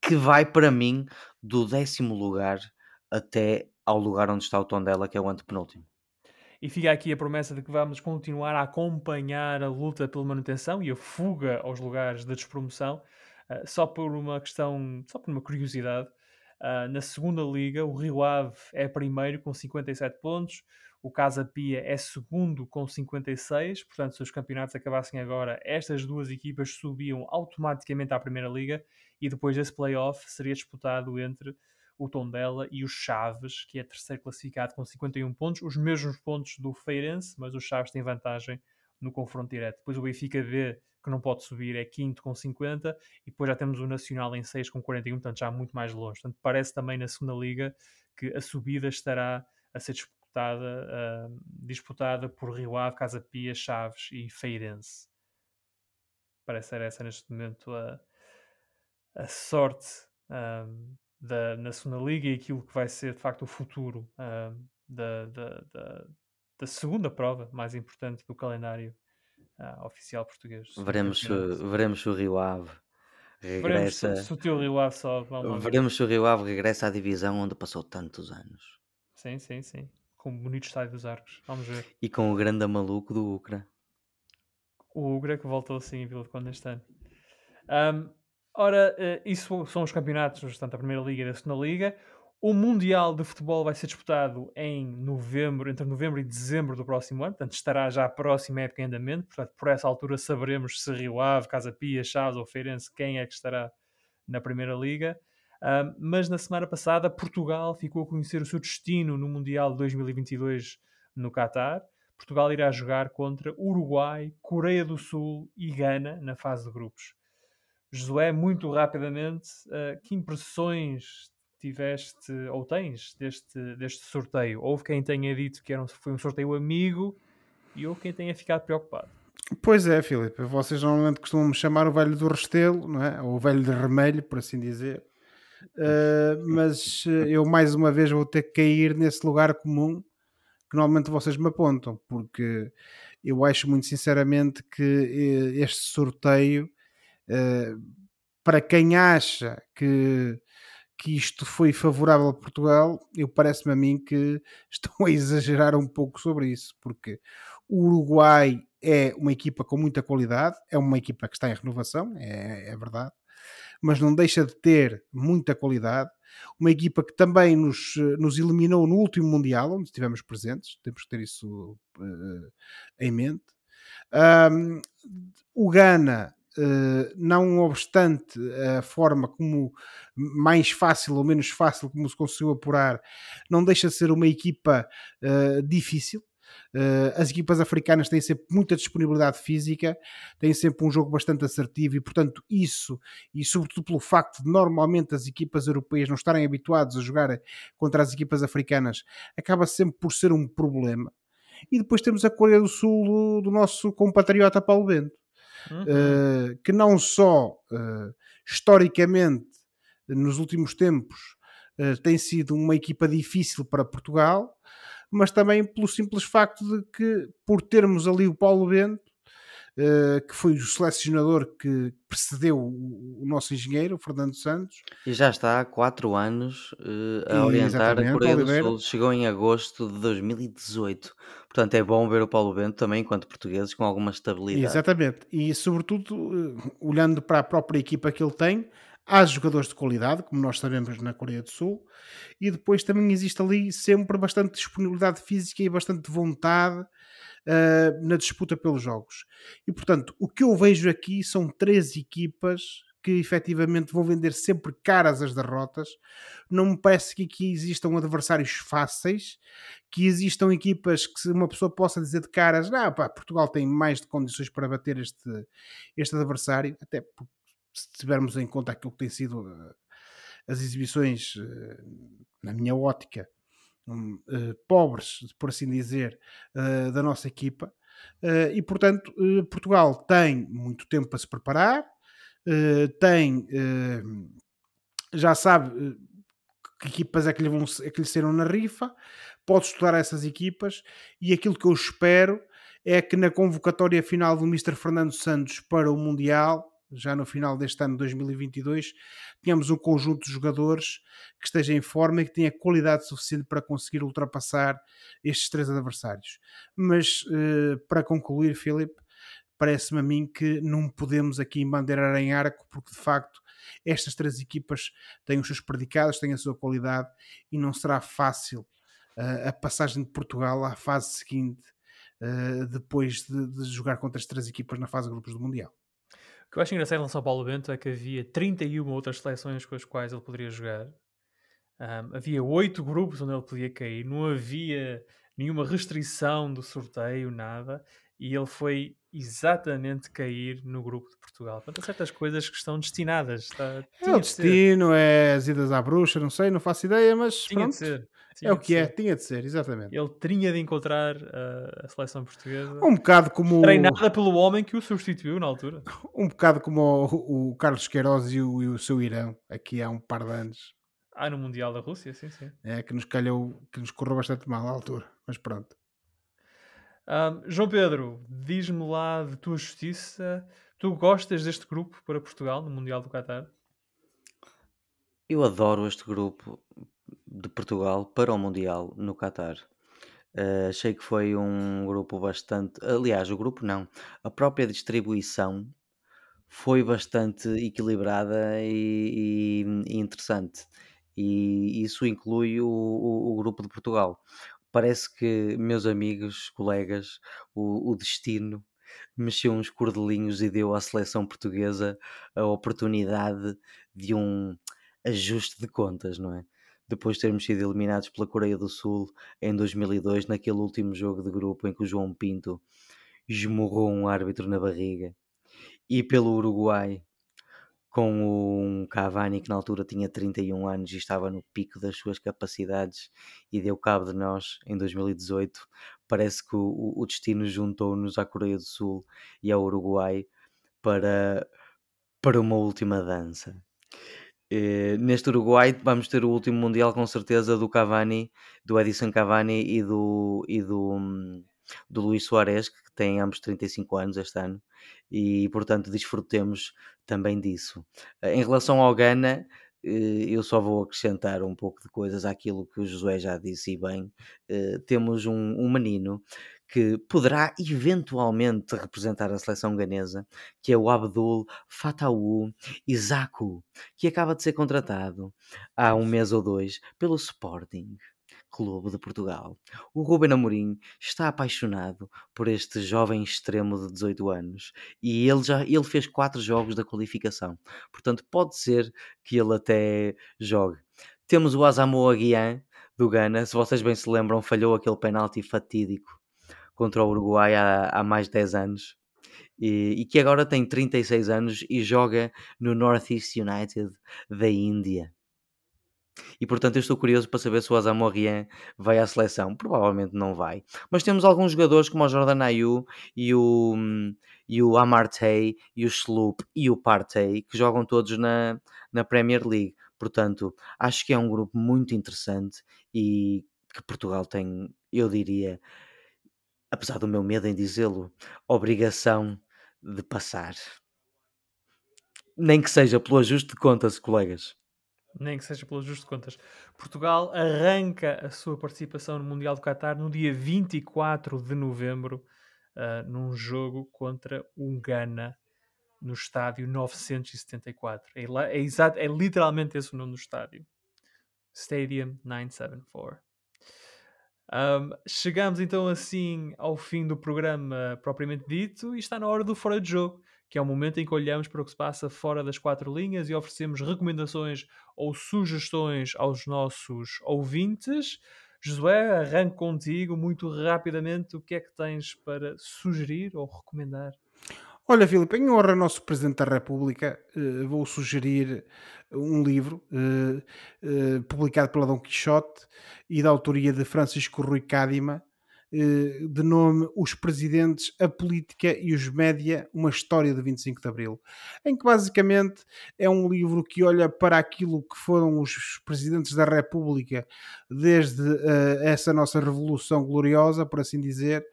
que vai para mim do décimo lugar até ao lugar onde está o Tondela, que é o antepenúltimo. E fica aqui a promessa de que vamos continuar a acompanhar a luta pela manutenção e a fuga aos lugares da despromoção, ah, só por uma questão, só por uma curiosidade. ah, na segunda liga, o Rio Ave é primeiro com 57 pontos, o Casa Pia é segundo com 56, portanto, se os campeonatos acabassem agora, estas duas equipas subiam automaticamente à primeira liga e depois desse playoff seria disputado entre o Tondela e o Chaves, que é terceiro classificado com 51 pontos, os mesmos pontos do Feirense, mas o Chaves tem vantagem no confronto direto. Depois o Benfica B, que não pode subir, é quinto com 50, e depois já temos o Nacional em 6 com 41, portanto já muito mais longe. Portanto, parece também na segunda liga que a subida estará a ser disputada, ah, disputada por Rio Ave, Casa Pia, Chaves e Feirense. Parece ser essa neste momento a, a sorte ahm, da, na segunda liga e aquilo que vai ser de facto o futuro ahm, da, da, da, da segunda prova mais importante do calendário ah, oficial português. Veremos se, veremos se o Rio Ave Veremos se, regressa. o teu Rio Ave sobe. Veremos se o Rio Ave regressa à divisão onde passou tantos anos. Sim, sim, sim. Com o bonito estádio dos Arcos. Vamos ver. E com o grande maluco do Ucra. O Ugra que voltou assim em Vila de Conde este ano. Ahm, ora, eh, isso são os campeonatos, tanto a Primeira Liga e a Segunda Liga. O Mundial de Futebol vai ser disputado em novembro, entre novembro e dezembro do próximo ano, portanto estará já a próxima época em andamento, portanto por essa altura saberemos se Rio Ave, Casa Pia, Chaves ou Feirense, quem é que estará na Primeira Liga. Mas na semana passada Portugal ficou a conhecer o seu destino no Mundial de 2022 no Qatar. Portugal irá jogar contra Uruguai, Coreia do Sul e Gana na fase de grupos. Josué, muito rapidamente, uh, que impressões tiveste ou tens deste, deste sorteio? Houve quem tenha dito que era um, foi um sorteio amigo e houve quem tenha ficado preocupado. Pois é, Filipe. Vocês normalmente costumam me chamar o velho do Restelo, não é? Ou o velho de Remelho, por assim dizer. Uh, mas eh, eu mais uma vez vou ter que cair nesse lugar comum que normalmente vocês me apontam, porque eu acho muito sinceramente que este sorteio, para quem acha que que isto foi favorável a Portugal, eu parece-me a mim que estão a exagerar um pouco sobre isso, porque o Uruguai é uma equipa com muita qualidade, é uma equipa que está em renovação, é, é verdade, mas não deixa de ter muita qualidade. Uma equipa que também nos, nos eliminou no último Mundial, onde estivemos presentes, temos que ter isso uh, em mente. Um, o Ghana não obstante a forma como mais fácil ou menos fácil como se conseguiu apurar, não deixa de ser uma equipa uh, difícil. Uh, as equipas africanas têm sempre muita disponibilidade física, têm sempre um jogo bastante assertivo e, portanto, isso, e sobretudo pelo facto de normalmente as equipas europeias não estarem habituadas a jogar contra as equipas africanas, acaba sempre por ser um problema. E depois temos a Coreia do Sul do nosso compatriota Paulo Bento uhum. uh, que não só uh, historicamente nos últimos tempos uh, tem sido uma equipa difícil para Portugal, mas também pelo simples facto de que por termos ali o Paulo Bento Uh, que foi o selecionador que precedeu o, o, nosso engenheiro, o Fernando Santos. E já está há quatro anos uh, a orientar a Coreia do Sul. Chegou em agosto de 2018. Portanto, é bom ver o Paulo Bento também, enquanto portugueses, com alguma estabilidade. Exatamente. E, sobretudo, uh, olhando para a própria equipa que ele tem, há jogadores de qualidade, como nós sabemos na Coreia do Sul, e depois também existe ali sempre bastante disponibilidade física e bastante vontade uh, na disputa pelos jogos. E portanto, o que eu vejo aqui são três equipas que efetivamente vão vender sempre caras as derrotas. Não me parece que aqui existam adversários fáceis, que existam equipas que uma pessoa possa dizer de caras, não, pá, Portugal tem mais de condições para bater este, este adversário, até porque se tivermos em conta aquilo que tem sido eh, as exibições, eh, na minha ótica, uh, pobres, por assim dizer, uh, da nossa equipa. Uh, e portanto, Portugal tem muito tempo para se preparar, tem, já sabe que equipas é que lhe, vão, é que lhe serão na rifa, pode estudar essas equipas e aquilo que eu espero é que na convocatória final do Mr. Fernando Santos para o Mundial já no final deste ano 2022, tenhamos um conjunto de jogadores que esteja em forma e que tenha qualidade suficiente para conseguir ultrapassar estes três adversários. Mas uh, para concluir, Filipe, parece-me a mim que não podemos aqui embandeirar em arco, porque de facto estas três equipas têm os seus predicados, têm a sua qualidade e não será fácil uh, a passagem de Portugal à fase seguinte. Uh, depois de, de jogar contra as três equipas na fase de grupos do Mundial que eu acho engraçado em relação ao Paulo Bento é que havia 31 outras seleções com as quais ele poderia jogar. Um, havia oito grupos onde ele podia cair, não havia nenhuma restrição do sorteio, nada, e ele foi exatamente cair no grupo de Portugal. Portanto, há certas coisas que estão destinadas. Está, é o destino, de é as idas à bruxa, não sei, não faço ideia, mas tinha pronto. de ser. Tinha é o que é, tinha de ser, exatamente. Ele tinha de encontrar uh, a seleção portuguesa. Um bocado como. Treinada pelo homem que o substituiu na altura. Um bocado como o, o Carlos Queiroz e o, e o, seu Irão, aqui há um par de anos. Ah, no Mundial da Rússia, sim, sim. É, que nos calhou, que nos correu bastante mal à altura, mas pronto. Um, João Pedro, diz-me lá de tua justiça. Tu gostas deste grupo para Portugal no Mundial do Qatar? Eu adoro este grupo de Portugal para o Mundial no Qatar. Uh, achei que foi um grupo bastante. Aliás, o grupo não. A própria distribuição foi bastante equilibrada e, e, e interessante. e isso inclui o, o, o grupo de Portugal. Parece que, meus amigos, colegas, o, o destino mexeu uns cordelinhos e deu à seleção portuguesa a oportunidade de um ajuste de contas, não é? Depois de termos sido eliminados pela Coreia do Sul em 2002, naquele último jogo de grupo em que o João Pinto esmurrou um árbitro na barriga, e pelo Uruguai com um Cavani que na altura tinha 31 anos e estava no pico das suas capacidades e deu cabo de nós em 2018. Parece que o, o destino juntou-nos à Coreia do Sul e ao Uruguai para, para uma última dança. E, neste Uruguai vamos ter o último Mundial com certeza do Cavani, do Edison Cavani e do, e do, do Luís Soares, que têm ambos 35 anos este ano, e portanto desfrutemos também disso. Em relação ao Gana, eh, eu só vou acrescentar um pouco de coisas àquilo que o Josué já disse e bem. Eh, temos um, um menino que poderá eventualmente representar a seleção ganesa, que é o Abdul Fatawu Isaku, que acaba de ser contratado há um mês ou dois pelo Sporting. Clube de Portugal. O Ruben Amorim está apaixonado por este jovem extremo de 18 anos e ele já ele fez quatro jogos da qualificação. Portanto, pode ser que ele até jogue. Temos o Asamoah Gyan do Ghana, se vocês bem se lembram, falhou aquele penalti fatídico contra o Uruguai há, há mais de 10 anos. E, e, que agora tem 36 anos e joga no Northeast United da Índia. E portanto eu estou curioso para saber se o Azamorian vai à seleção. Provavelmente não vai. Mas temos alguns jogadores como o Jordan Ayew e o, e o Amartey e o Sloop e o Partey que jogam todos na, na Premier League. Portanto, acho que é um grupo muito interessante e que Portugal tem, eu diria, apesar do meu medo em dizê-lo, obrigação de passar. Nem que seja pelo ajuste de contas, colegas nem que seja pelo ajuste de contas. Portugal arranca a sua participação no Mundial do Qatar no dia 24 de novembro, uh, num jogo contra o Ghana, no estádio 974. É, é, exato, é literalmente esse o nome do estádio. Stadium 974. Um, chegamos então assim ao fim do programa propriamente dito e está na hora do fora de jogo que é o momento em que olhamos para o que se passa fora das quatro linhas e oferecemos recomendações ou sugestões aos nossos ouvintes. Josué, arranco contigo muito rapidamente. O que é que tens para sugerir ou recomendar? Olha, Filipe, em honra ao nosso Presidente da República, uh, vou sugerir um livro uh, publicado pela Dom Quixote e da autoria de Francisco Rui Cádima, eh, de nome Os Presidentes, a Política e os Média, uma história do 25 de Abril, em que basicamente é um livro que olha para aquilo que foram os presidentes da República desde uh, essa nossa Revolução Gloriosa, por assim dizer,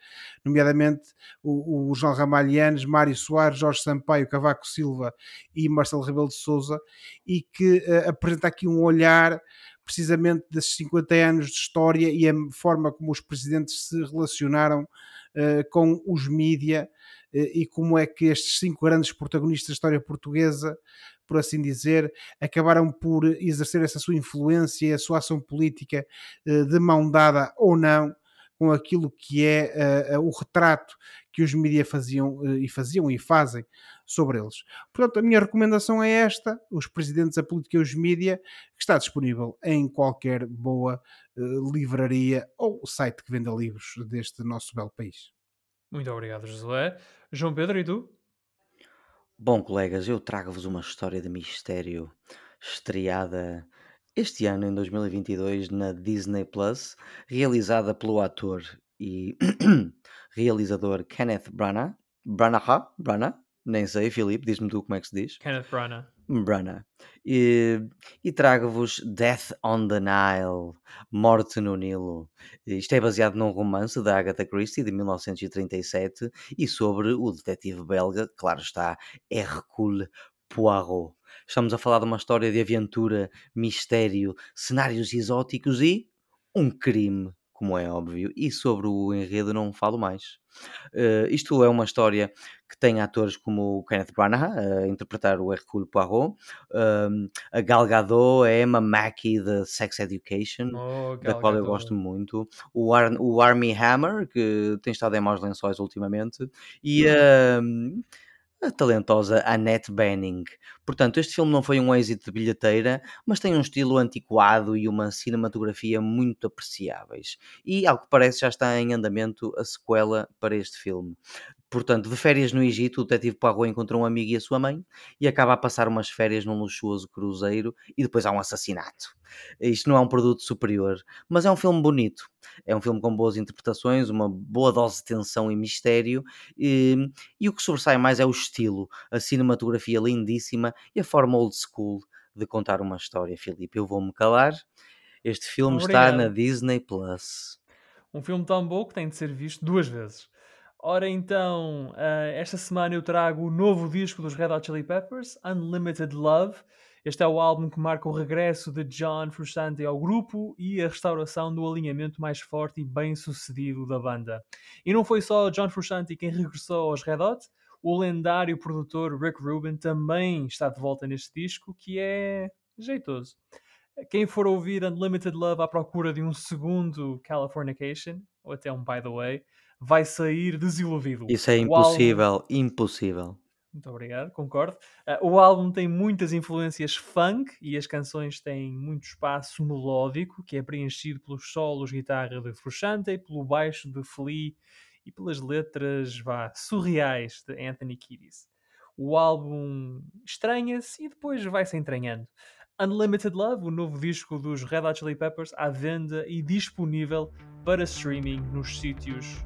nomeadamente o, o João Ramalhianes, Mário Soares, Jorge Sampaio, Cavaco Silva e Marcelo Rebelo de Souza, e que uh, apresenta aqui um olhar precisamente desses 50 anos de história e a forma como os presidentes se relacionaram uh, com os mídia uh, e como é que estes cinco grandes protagonistas da história portuguesa, por assim dizer, acabaram por exercer essa sua influência a sua ação política uh, de mão dada ou não com aquilo que é uh, uh, o retrato que os mídias faziam uh, e faziam e fazem sobre eles. Portanto, a minha recomendação é esta: os presidentes, a política e os mídias, que está disponível em qualquer boa livraria ou site que venda livros deste nosso belo país. Muito obrigado, Josué. João Pedro, e tu? Bom, colegas, eu trago-vos uma história de mistério estreada este ano, em 2022, na Disney Plus, realizada pelo ator e realizador Kenneth Branagh. Branagh? Branagh? Nem sei, Filipe, diz-me tu como é que se diz. Kenneth Branagh. Branagh. E, e trago-vos Death on the Nile, Morte no Nilo. Isto é baseado num romance da Agatha Christie de 1937 e sobre o detetive belga, claro está, Hercule Poirot. Estamos a falar de uma história de aventura, mistério, cenários exóticos e um crime como é óbvio, e sobre o enredo não falo mais. Uh, isto é uma história que tem atores como o Kenneth Branagh a interpretar o Hercule Poirot, um, a Gal Gadot, a Emma Mackey de Sex Education, Oh, da qual eu gosto muito, o, Ar o Army Hammer, que tem estado em maus lençóis ultimamente, e um, a talentosa Annette Bening. Portanto, este filme não foi um êxito de bilheteira, mas tem um estilo antiquado e uma cinematografia muito apreciáveis. E, ao que parece, já está em andamento a sequela para este filme. Portanto, de férias no Egito, o detetive Poirot encontra um amigo e a sua mãe e acaba a passar umas férias num luxuoso cruzeiro e depois há um assassinato. Isto não é um produto superior, mas é um filme bonito. É um filme com boas interpretações, uma boa dose de tensão e mistério e, e o que sobressai mais é o estilo, a cinematografia lindíssima e a forma old school de contar uma história, Filipe. Eu vou-me calar. Este filme está Obrigado. na Disney Plus. Um filme tão bom que tem de ser visto duas vezes. Ora então, eh, esta semana eu trago o novo disco dos Red Hot Chili Peppers, Unlimited Love. Este é o álbum que marca o regresso de John Frusciante ao grupo e a restauração do alinhamento mais forte e bem sucedido da banda. E não foi só John Frusciante quem regressou aos Red Hot, o lendário produtor Rick Rubin também está de volta neste disco, que é jeitoso. Quem for ouvir Unlimited Love à procura de um segundo Californication, ou até um By the Way, vai sair desiludido. Isso é O álbum- impossível, impossível. Muito obrigado, concordo. Uh, o álbum tem muitas influências funk e as canções têm muito espaço melódico, que é preenchido pelos solos de guitarra de Frusciante, pelo baixo de Flea e pelas letras vá, surreais de Anthony Kiedis. O álbum estranha-se e depois vai-se entranhando. Unlimited Love, o novo disco dos Red Hot Chili Peppers, à venda e disponível para streaming nos sítios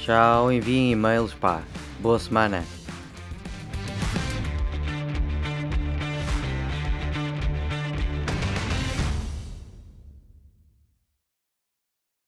Tchau, enviem e-mails, pá. Boa semana.